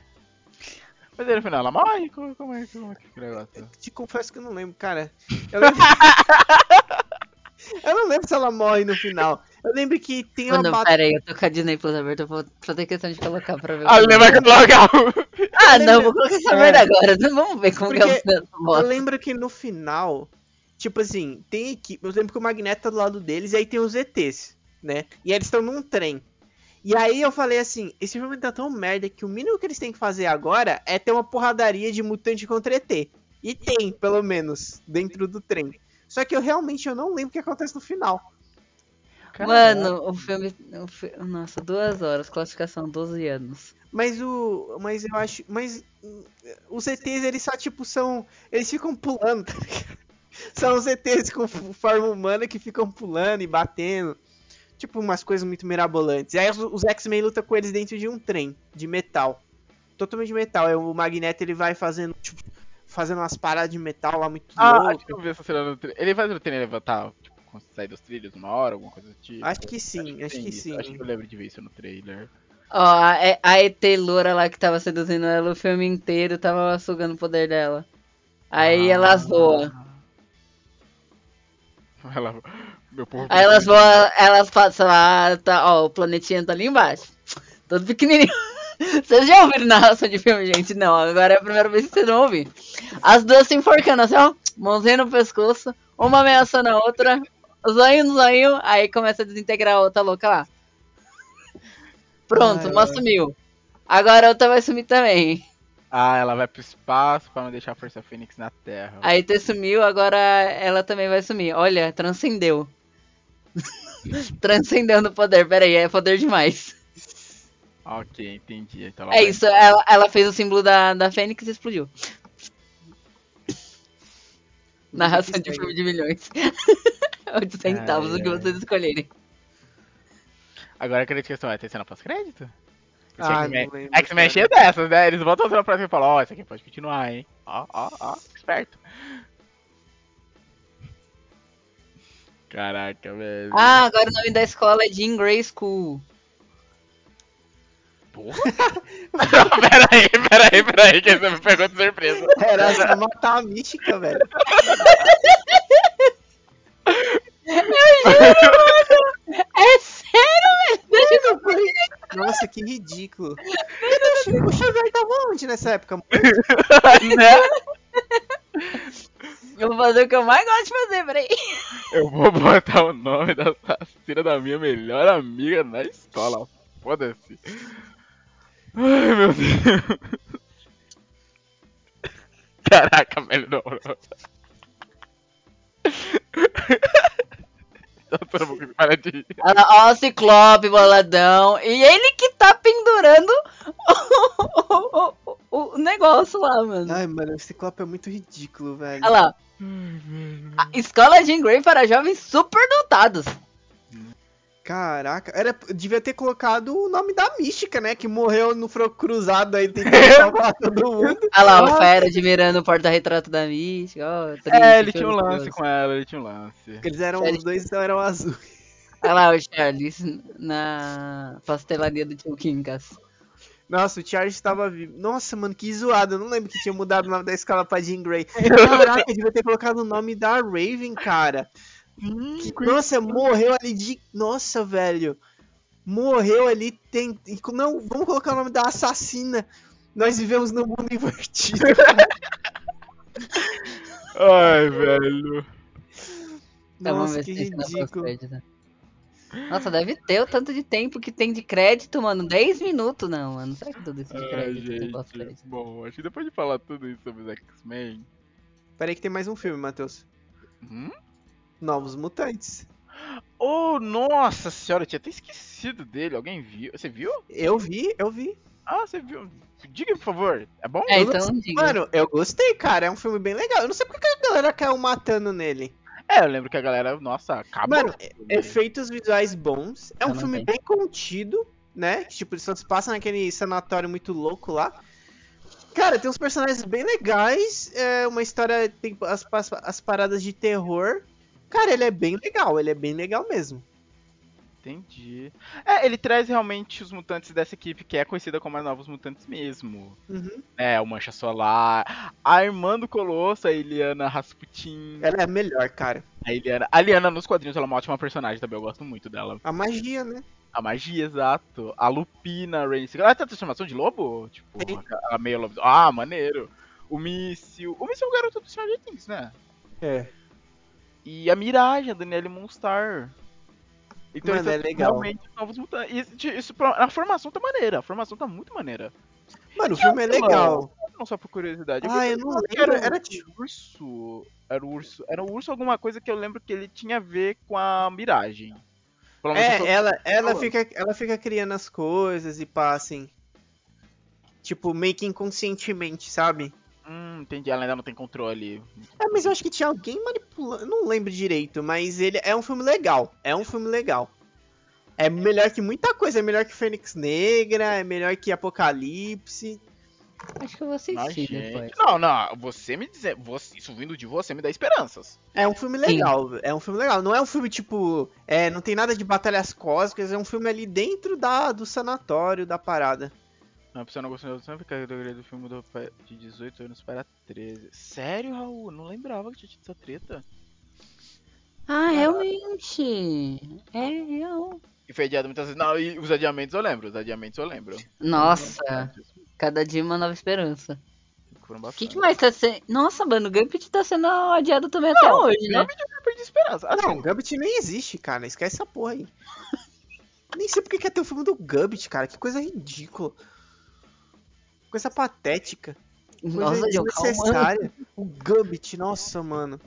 Mas aí no final ela morre? Como, como é, como é que é o negócio? Te confesso que eu não lembro, cara. Eu, lembro... eu não lembro se ela morre no final. Eu lembro que tem uma Mano, batalha. pera aí, eu tô com a Disney Plus aberta, eu vou fazer questão de colocar pra ver. o Ah, filme. lembra que legal! Ah, Eu não, vou colocar essa É. merda agora. Vamos ver como que é Porque o Eu lembro que no final, tipo assim, tem equipe. Eu lembro que o Magneto tá do lado deles e aí tem os ETs, né? E aí eles estão num trem. E aí eu falei assim, esse filme tá tão merda que o mínimo que eles têm que fazer agora é ter uma porradaria de mutante contra ET. E tem, pelo menos, dentro do trem. Só que eu realmente eu não lembro o que acontece no final. Mano, o filme, o fi- Nossa, duas horas, classificação 12 anos. Mas o. Mas eu acho. Mas os ETs, eles só, tipo, são. Eles ficam pulando, tá ligado? São os ETs com forma humana que ficam pulando e batendo. Tipo, umas coisas muito mirabolantes. E aí os, os X-Men lutam com eles dentro de um trem de metal. Totalmente de metal. Aí o Magneto ele vai fazendo, tipo, fazendo umas paradas de metal lá muito Ah, loucas. acho que eu vi essa cena no trailer. Ele faz o trem levantar, tipo, quando sair dos trilhos uma hora, alguma coisa do tipo. Acho que sim, acho tem que isso, sim. Acho que eu lembro de ver isso no trailer. Ó, a, a ET loura lá que tava seduzindo ela o filme inteiro tava sugando o poder dela. Aí Ah. elas voam. Ela, meu povo. Aí elas voam, elas passam lá, tá, ó, o planetinha tá ali embaixo. Todo pequenininho. Vocês já ouviram narração de filme, gente? Não, agora é a primeira vez que vocês vão ouvir. As duas se enforcando assim, ó, mãozinha no pescoço, uma ameaçando a outra, zoinho no zoinho, aí começa a desintegrar a outra louca lá. Pronto, uma sumiu. Agora a outra vai sumir também. Ah, ela vai pro espaço pra não deixar a Força Fênix na Terra. A ET sumiu, agora ela também vai sumir. Olha, transcendeu. Transcendendo o poder. Pera aí, é poder demais. Ok, entendi. Então ela É vai- isso, ela, ela fez o símbolo da, da Fênix e explodiu. Narração de filme de milhões. 8 centavos, o que vocês escolherem. Agora a grande questão é, tem cena pós-crédito? Ah, X-Men- é dessas, né? Eles voltam fazendo pra cima e falam, ó, isso aqui pode continuar, hein? Ó, ó, ó, esperto. Caraca, velho. Ah, agora o nome da escola é Jean Grey School. Porra! pera aí, pera aí, pera aí, que você me pegou de surpresa. Era só matar a mística, velho. Eu juro, mano! É sério, velho? Nossa, que ridículo. O Xavier tava onde nessa época? né? Eu vou fazer o que eu mais gosto de fazer, peraí. Eu vou botar o nome da assassina da minha melhor amiga na escola. Foda-se. Ai, meu Deus. Caraca, velho, não, Olha lá, o Ciclope, boladão. E ele que tá pendurando o, o- o- o negócio lá, mano. Ai, mano, esse Ciclope é muito ridículo, velho. Olha lá. A Escola de Grey para jovens superdotados. Caraca, era, devia ter colocado o nome da mística, né? Que morreu no fro cruzado aí, tentando salvar todo mundo. Olha lá, o Fera admirando o porta-retrato da Mística. ó, triste, É, ele tinha um lance com ela, ele tinha um lance. Eles eram, Sério? os dois então eram azuis. Olha lá o Charles na pastelaria do tio Quincas. Nossa, o Charles tava vivo. Nossa, mano, que zoado. Eu não lembro que tinha mudado o nome da escola pra Jean Grey. Caraca, devia ter colocado o nome da Raven, cara. Nossa, morreu ali de. Nossa, velho. Morreu ali. Tem... Não, vamos colocar o nome da assassina. Nós vivemos num mundo invertido. Ai, velho. Vamos Nossa, ver que ridículo. pós-crédito. Nossa, deve ter o tanto de tempo que tem de crédito, mano. 10 minutos, não, mano. Será que tudo isso de Ai, crédito tem pós-crédito? Bom, acho que depois de falar tudo isso sobre os X-Men. Peraí que tem mais um filme, Matheus. Hum? Novos Mutantes. Oh, nossa senhora, eu tinha até esquecido dele. Alguém viu? Você viu? Eu vi, eu vi. Ah, você viu? Diga, por favor. É bom? É, Eu então não- diga. Mano, eu gostei, cara. É um filme bem legal. Eu não sei porque que a galera caiu matando nele. É, eu lembro que a galera, nossa, acabou. Mano, efeitos visuais bons. É um filme tenho. bem contido, né? Tipo, ele só se passa naquele sanatório muito louco lá. Cara, tem uns personagens bem legais. É uma história. Tem as, as, as paradas de terror. Cara, ele é bem legal. Ele é bem legal mesmo. Entendi. É, ele traz realmente os mutantes dessa equipe que é conhecida como a Novos Mutantes mesmo. Uhum. É, o Mancha Solar, a irmã do Colosso, a Eliana Rasputin. Ela é a melhor, cara. A Eliana, a Eliana nos quadrinhos ela é uma ótima personagem também, eu gosto muito dela. A magia, né? A magia, exato. A Lupina, a Rain. Ela tem a transformação de lobo? Tipo, a meio lobo. Ah, maneiro. O Míssil. O Míssil é o garoto do Stranger Things, né? É. E a Mirage, a Danielle Moonstar. Então Mano, é legal. realmente novos mutantes. E isso, isso, a formação tá maneira, a formação tá muito maneira. Mano, o filme é legal. Não só por curiosidade. Ah, vi eu não lembro. Era, Era tipo- urso. Era o urso. Era o urso alguma coisa que eu lembro que ele tinha a ver com a miragem. É, ela, ela, falando. fica, ela fica criando as coisas e pá, assim. Tipo, meio que inconscientemente, sabe? Hum, entendi. Ela ainda não tem controle. É, mas eu acho que tinha alguém manipulando. Não lembro direito, mas ele é um filme legal. É um filme legal. É melhor que muita coisa. É melhor que Fênix Negra, é melhor que Apocalipse. Acho que eu vou assistir depois. Não, não. Você me dizer. Você, isso vindo de você me dá esperanças. É um filme legal. É um filme legal. Não é um filme tipo. É, não tem nada de batalhas cósmicas. É um filme ali dentro da, do sanatório, da parada. Não, a pessoa não gostou da categoria do filme do, de 18 anos para 13. Sério, Raul? Não lembrava que tinha tido essa treta. Ah, realmente. É real. E foi adiado muitas vezes. Não, e os adiamentos eu lembro. Os adiamentos eu lembro. Nossa, cada dia uma nova esperança. Foram O bastante. que, que mais tá sendo. Nossa, mano, o Gambit tá sendo adiado também até hoje, né? Gambit eu perdi esperança. Assim, Não, Gambit nem existe, cara. Esquece essa porra aí. Nem sei porque quer ter o filme do Gambit, cara. Que coisa ridícula. Coisa patética. Coisa Nossa, desnecessária. O Gambit, nossa, mano.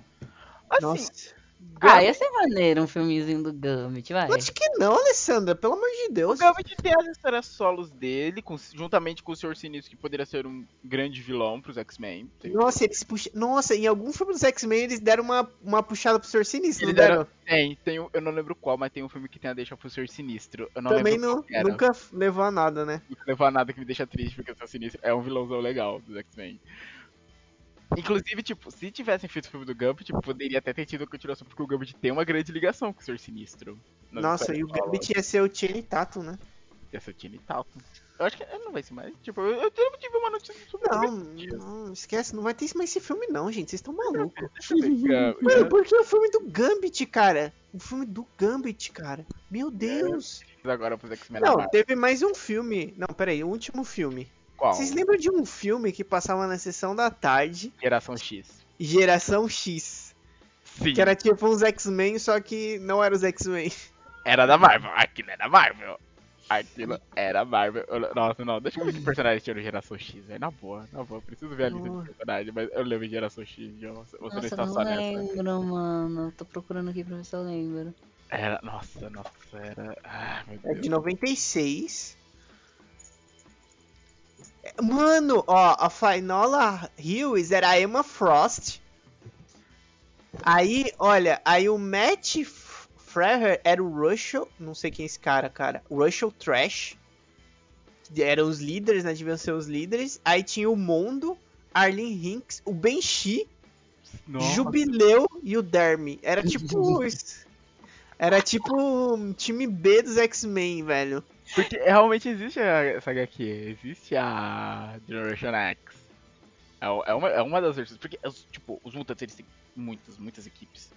assim, Nossa. Ah, ia ser maneiro um filmezinho do Gambit, vai. Acho que não, Alessandra. Pelo amor de O Deus. Gambit tem as histórias solos dele, com- juntamente com o Sr. Sinistro, que poderia ser um grande vilão pros X-Men. Nossa, eles puxam. Nossa, em algum filme dos X-Men eles deram uma, uma puxada pro Sr. Sinistro, Eles não deram? Tem, tem um- eu não lembro qual, mas tem um filme que tem a deixa pro Sr. Sinistro. Eu não Também lembro não, qual que era. nunca levou a nada, né? Não levou a nada que me deixa triste, porque o Sr. Sinistro é um vilãozão legal dos X-Men. Inclusive, tipo, se tivessem feito o filme do Gambit, tipo, poderia até ter tido a continuação, porque o Gambit tem uma grande ligação com o Sr. Sinistro. Nossa, e o. Gambit ia ser o Channing Tatum, né? Ia ser o Tiny Tatum. Eu acho que não vai ser mais. Tipo, eu, eu ver uma notícia sobre Não, não, esquece, não vai ter mais esse filme não, gente. Vocês estão malucos. Mano, por que o filme do Gambit, cara? O filme do Gambit, cara. Meu Deus. Agora pros X-Men Não, teve mais um filme. Não, peraí, o último filme. Qual? Vocês lembram de um filme que passava na sessão da tarde, Geração X. Geração X? Sim. Que era tipo uns X-Men, só que não era os X-Men. Era da Marvel. Aquilo era Marvel. Aquilo era Marvel. Eu- Nossa, não. Deixa eu ver que personagem tinha no Geração X, velho. Na boa, na boa. Preciso ver a lista Boa. de personagens, mas eu lembro de Geração X. Você não Nossa, está não só nessa. lembro, mano. Tô procurando aqui pra ver se eu lembro. Era. Nossa, nossa, era. Meu É de 96. Mano, ó, a Fainola Hills era a Emma Frost. Aí, olha, aí o Matt F- Fraher era o Russell, não sei quem é esse cara, cara. Russell Trash. Eram os líderes, né? Deviam ser os líderes. Aí tinha o Mondo, Arlene Hinks, o Benchi, Nossa. Jubileu e o Dermy. Era tipo. Era tipo um time B dos X-Men, velho. Porque realmente existe essa HQ. Existe a Generation X. É, é uma, é uma das versões. Porque, tipo, os mutantes eles têm muitas, muitas equipes.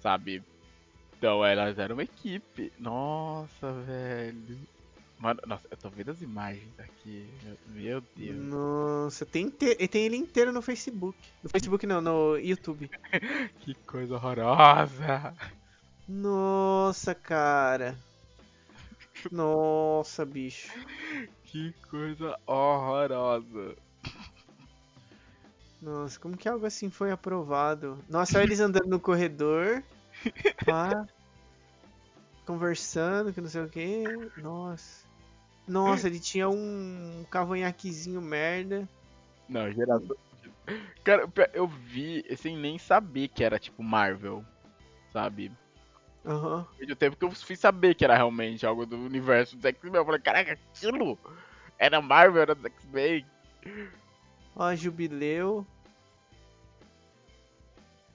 Sabe? Então elas eram uma equipe. Nossa, velho. Mano, nossa, eu tô vendo as imagens aqui. Meu, Deus. Nossa, tem, tem ele inteiro no Facebook. No Facebook não, no YouTube. Que coisa horrorosa. Nossa, cara. Nossa, bicho. Que coisa horrorosa. Nossa, como que algo assim foi aprovado? Nossa, olha eles andando no corredor. Pá. Conversando, que não sei o que. Nossa. Nossa, ele tinha um cavanhaquezinho merda. Não, geração. Cara, eu vi sem nem saber que era tipo Marvel. Sabe? Desde o tempo que eu fui saber que era realmente algo do universo dos X-Men. Eu falei, caraca, aquilo era Marvel, era dos X-Men. Ó, jubileu.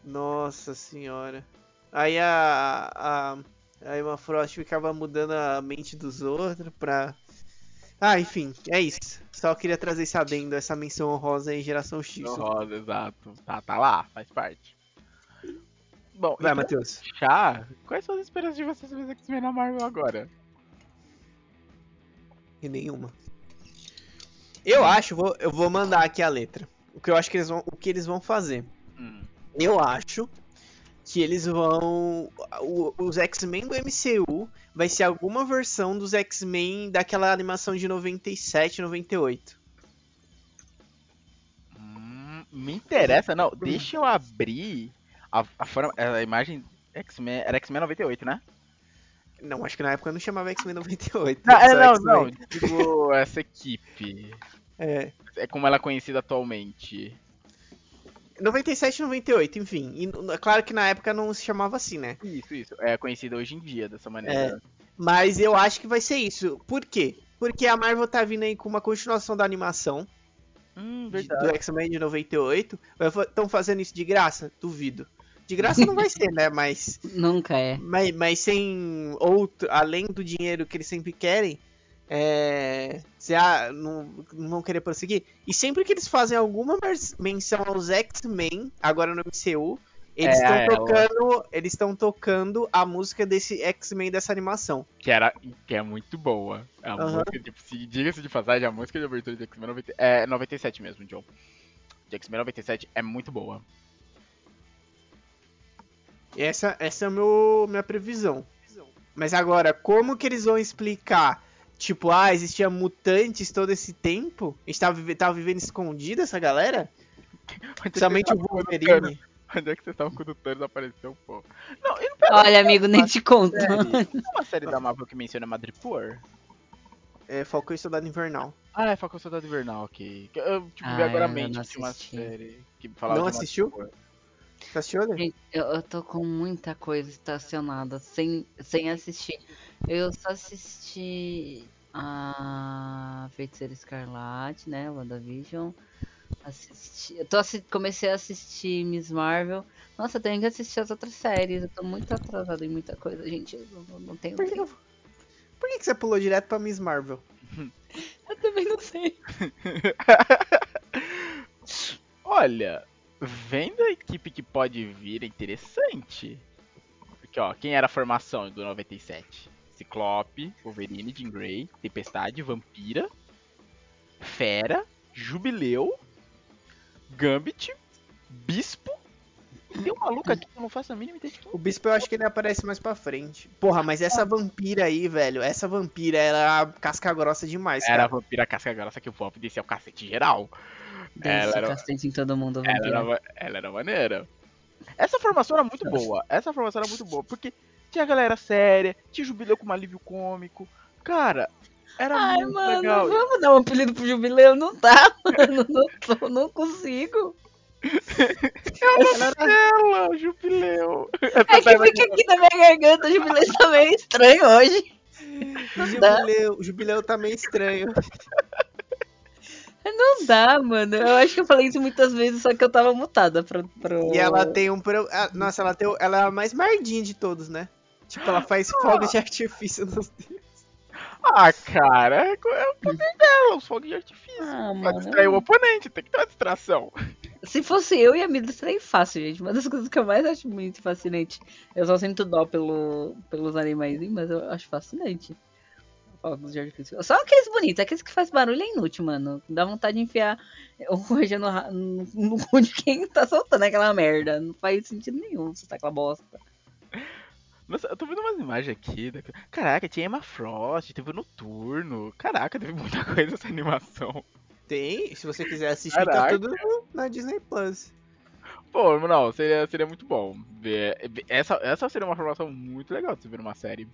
Nossa senhora. Aí a. A, a Emma Frost ficava mudando a mente dos outros pra. Ah, enfim, é isso. Só queria trazer esse adendo, essa menção honrosa em Geração X. No rosa, exato. Tá, tá lá, faz parte. Bom, Vai, e pra Matheus. fechar, quais são as esperanças de vocês os X-Men na Marvel agora? E nenhuma. Eu acho, vou, eu vou mandar aqui a letra. O que eu acho que eles vão, o que eles vão fazer. Hum, Eu acho que eles vão. o- os X-Men do MCU vai ser alguma versão dos X-Men daquela animação de 97, 98. hum, me interessa, não. Deixa eu abrir a, a forma. A imagem X-Men. Era X-Men 98, né? Não, acho que na época não chamava X-Men 98. Não, é, não, não. Digo, essa equipe. É. É como ela é conhecida atualmente. 97, 98, enfim. E, é claro que na época não se chamava assim, né? Isso, isso. É conhecida hoje em dia dessa maneira. Mas eu acho que vai ser isso. Por quê? Porque a Marvel tá vindo aí com uma continuação da animação Hum, de- do X-Men de 98. Estão fazendo isso de graça? Duvido. De graça não vai ser, né? Mas, Nunca é. mas, mas sem outro, além do dinheiro que eles sempre querem, é, se, ah, não, não vão querer prosseguir. E sempre que eles fazem alguma menção aos X-Men, agora no MCU, eles É, estão é, tocando, eles estão tocando a música desse X-Men dessa animação. Que, era, que é muito boa. A música, tipo, se, diga-se de passagem, a música de abertura de X-Men 90, é 97 mesmo, John. De X-Men 97 é muito boa. Essa, essa é a meu, minha previsão. Mas agora, como que eles vão explicar? Tipo, ah, existia mutantes todo esse tempo? A gente tava, vive- tava vivendo escondido essa galera? Principalmente o Wolverine. Onde é que vocês estavam quando o Thanos apareceu, pô? Não, e não Olha, amigo, nem te conto. série. Tem uma série da Marvel que menciona Madripoor? É, Falcão e Soldado Invernal. Ah, é Falcão Soldado Invernal, ok. Que Eu, tipo, vi Ah, agora a mente tinha uma série que falava Não de assistiu? Madripoor. Você assistiu? Gente, eu, eu tô com muita coisa estacionada sem, sem assistir. Eu só assisti a Feiticeira Escarlate, né? WandaVision. Assisti, eu tô assi- comecei a assistir Miss Marvel. Nossa, eu tenho que assistir as outras séries. Eu tô muito atrasada em muita coisa, gente. Eu não, não- tenho Por que, tempo. que- por que, que você pulou direto pra Miss Marvel? Eu também não sei. olha, vendo a equipe que pode vir é interessante. Porque, ó, quem era a formação do 97? Ciclope, Wolverine, Jean Grey, Tempestade, Vampira, Fera, Jubileu, Gambit, Bispo. Tem um maluco aqui que eu não faço a mínima ideia O bispo eu acho que ele aparece mais pra frente. Porra, mas essa vampira aí, velho, essa vampira era casca grossa demais, Era a cara. vampira casca grossa que o Pop descia o cacete geral. Ela era- em todo mundo. Ela era, ela era maneira. Essa formação era muito boa. Essa formação era muito boa. Porque tinha a galera séria, tinha jubileu com um alívio cômico. Cara, era Ai, muito mano, legal. vamos dar um apelido pro jubileu? Não dá, mano. Não, tô- não consigo. Ela, jubileu. É que fica aqui na minha garganta, o jubileu tá meio estranho hoje. O jubileu, o jubileu tá meio estranho. Não dá, mano. Eu acho que eu falei isso muitas vezes, só que eu tava mutada pro. pro... E ela tem um. Pro... ah, nossa, ela, tem... ela é a mais mardinha de todos, né? Tipo, ela faz fogos de artifício nos Ah, cara, é, é o poder dela, os fogos de artifício. Ah, pra distrair o oponente, tem que ter uma distração. Se fosse eu, ia me distrair fácil, gente. Uma das coisas que eu mais acho muito fascinante. Eu só sinto dó pelo, pelos animais, mas eu acho fascinante. Fogos de artifício. Só aqueles bonitos, aqueles que faz barulho é inútil, mano. Dá vontade de enfiar o no, no, no cu de quem tá soltando aquela merda. Não faz sentido nenhum você tá aquela bosta. Nossa, eu tô vendo umas imagens aqui. da- Caraca, tinha Emma Frost, teve o Noturno. Caraca, teve muita coisa essa animação. Tem, se você quiser assistir, tá Caraca. tudo no- na Disney Plus. Pô, não, seria, seria muito bom ver. ver- Essa, essa seria uma formação muito legal de você ver numa série.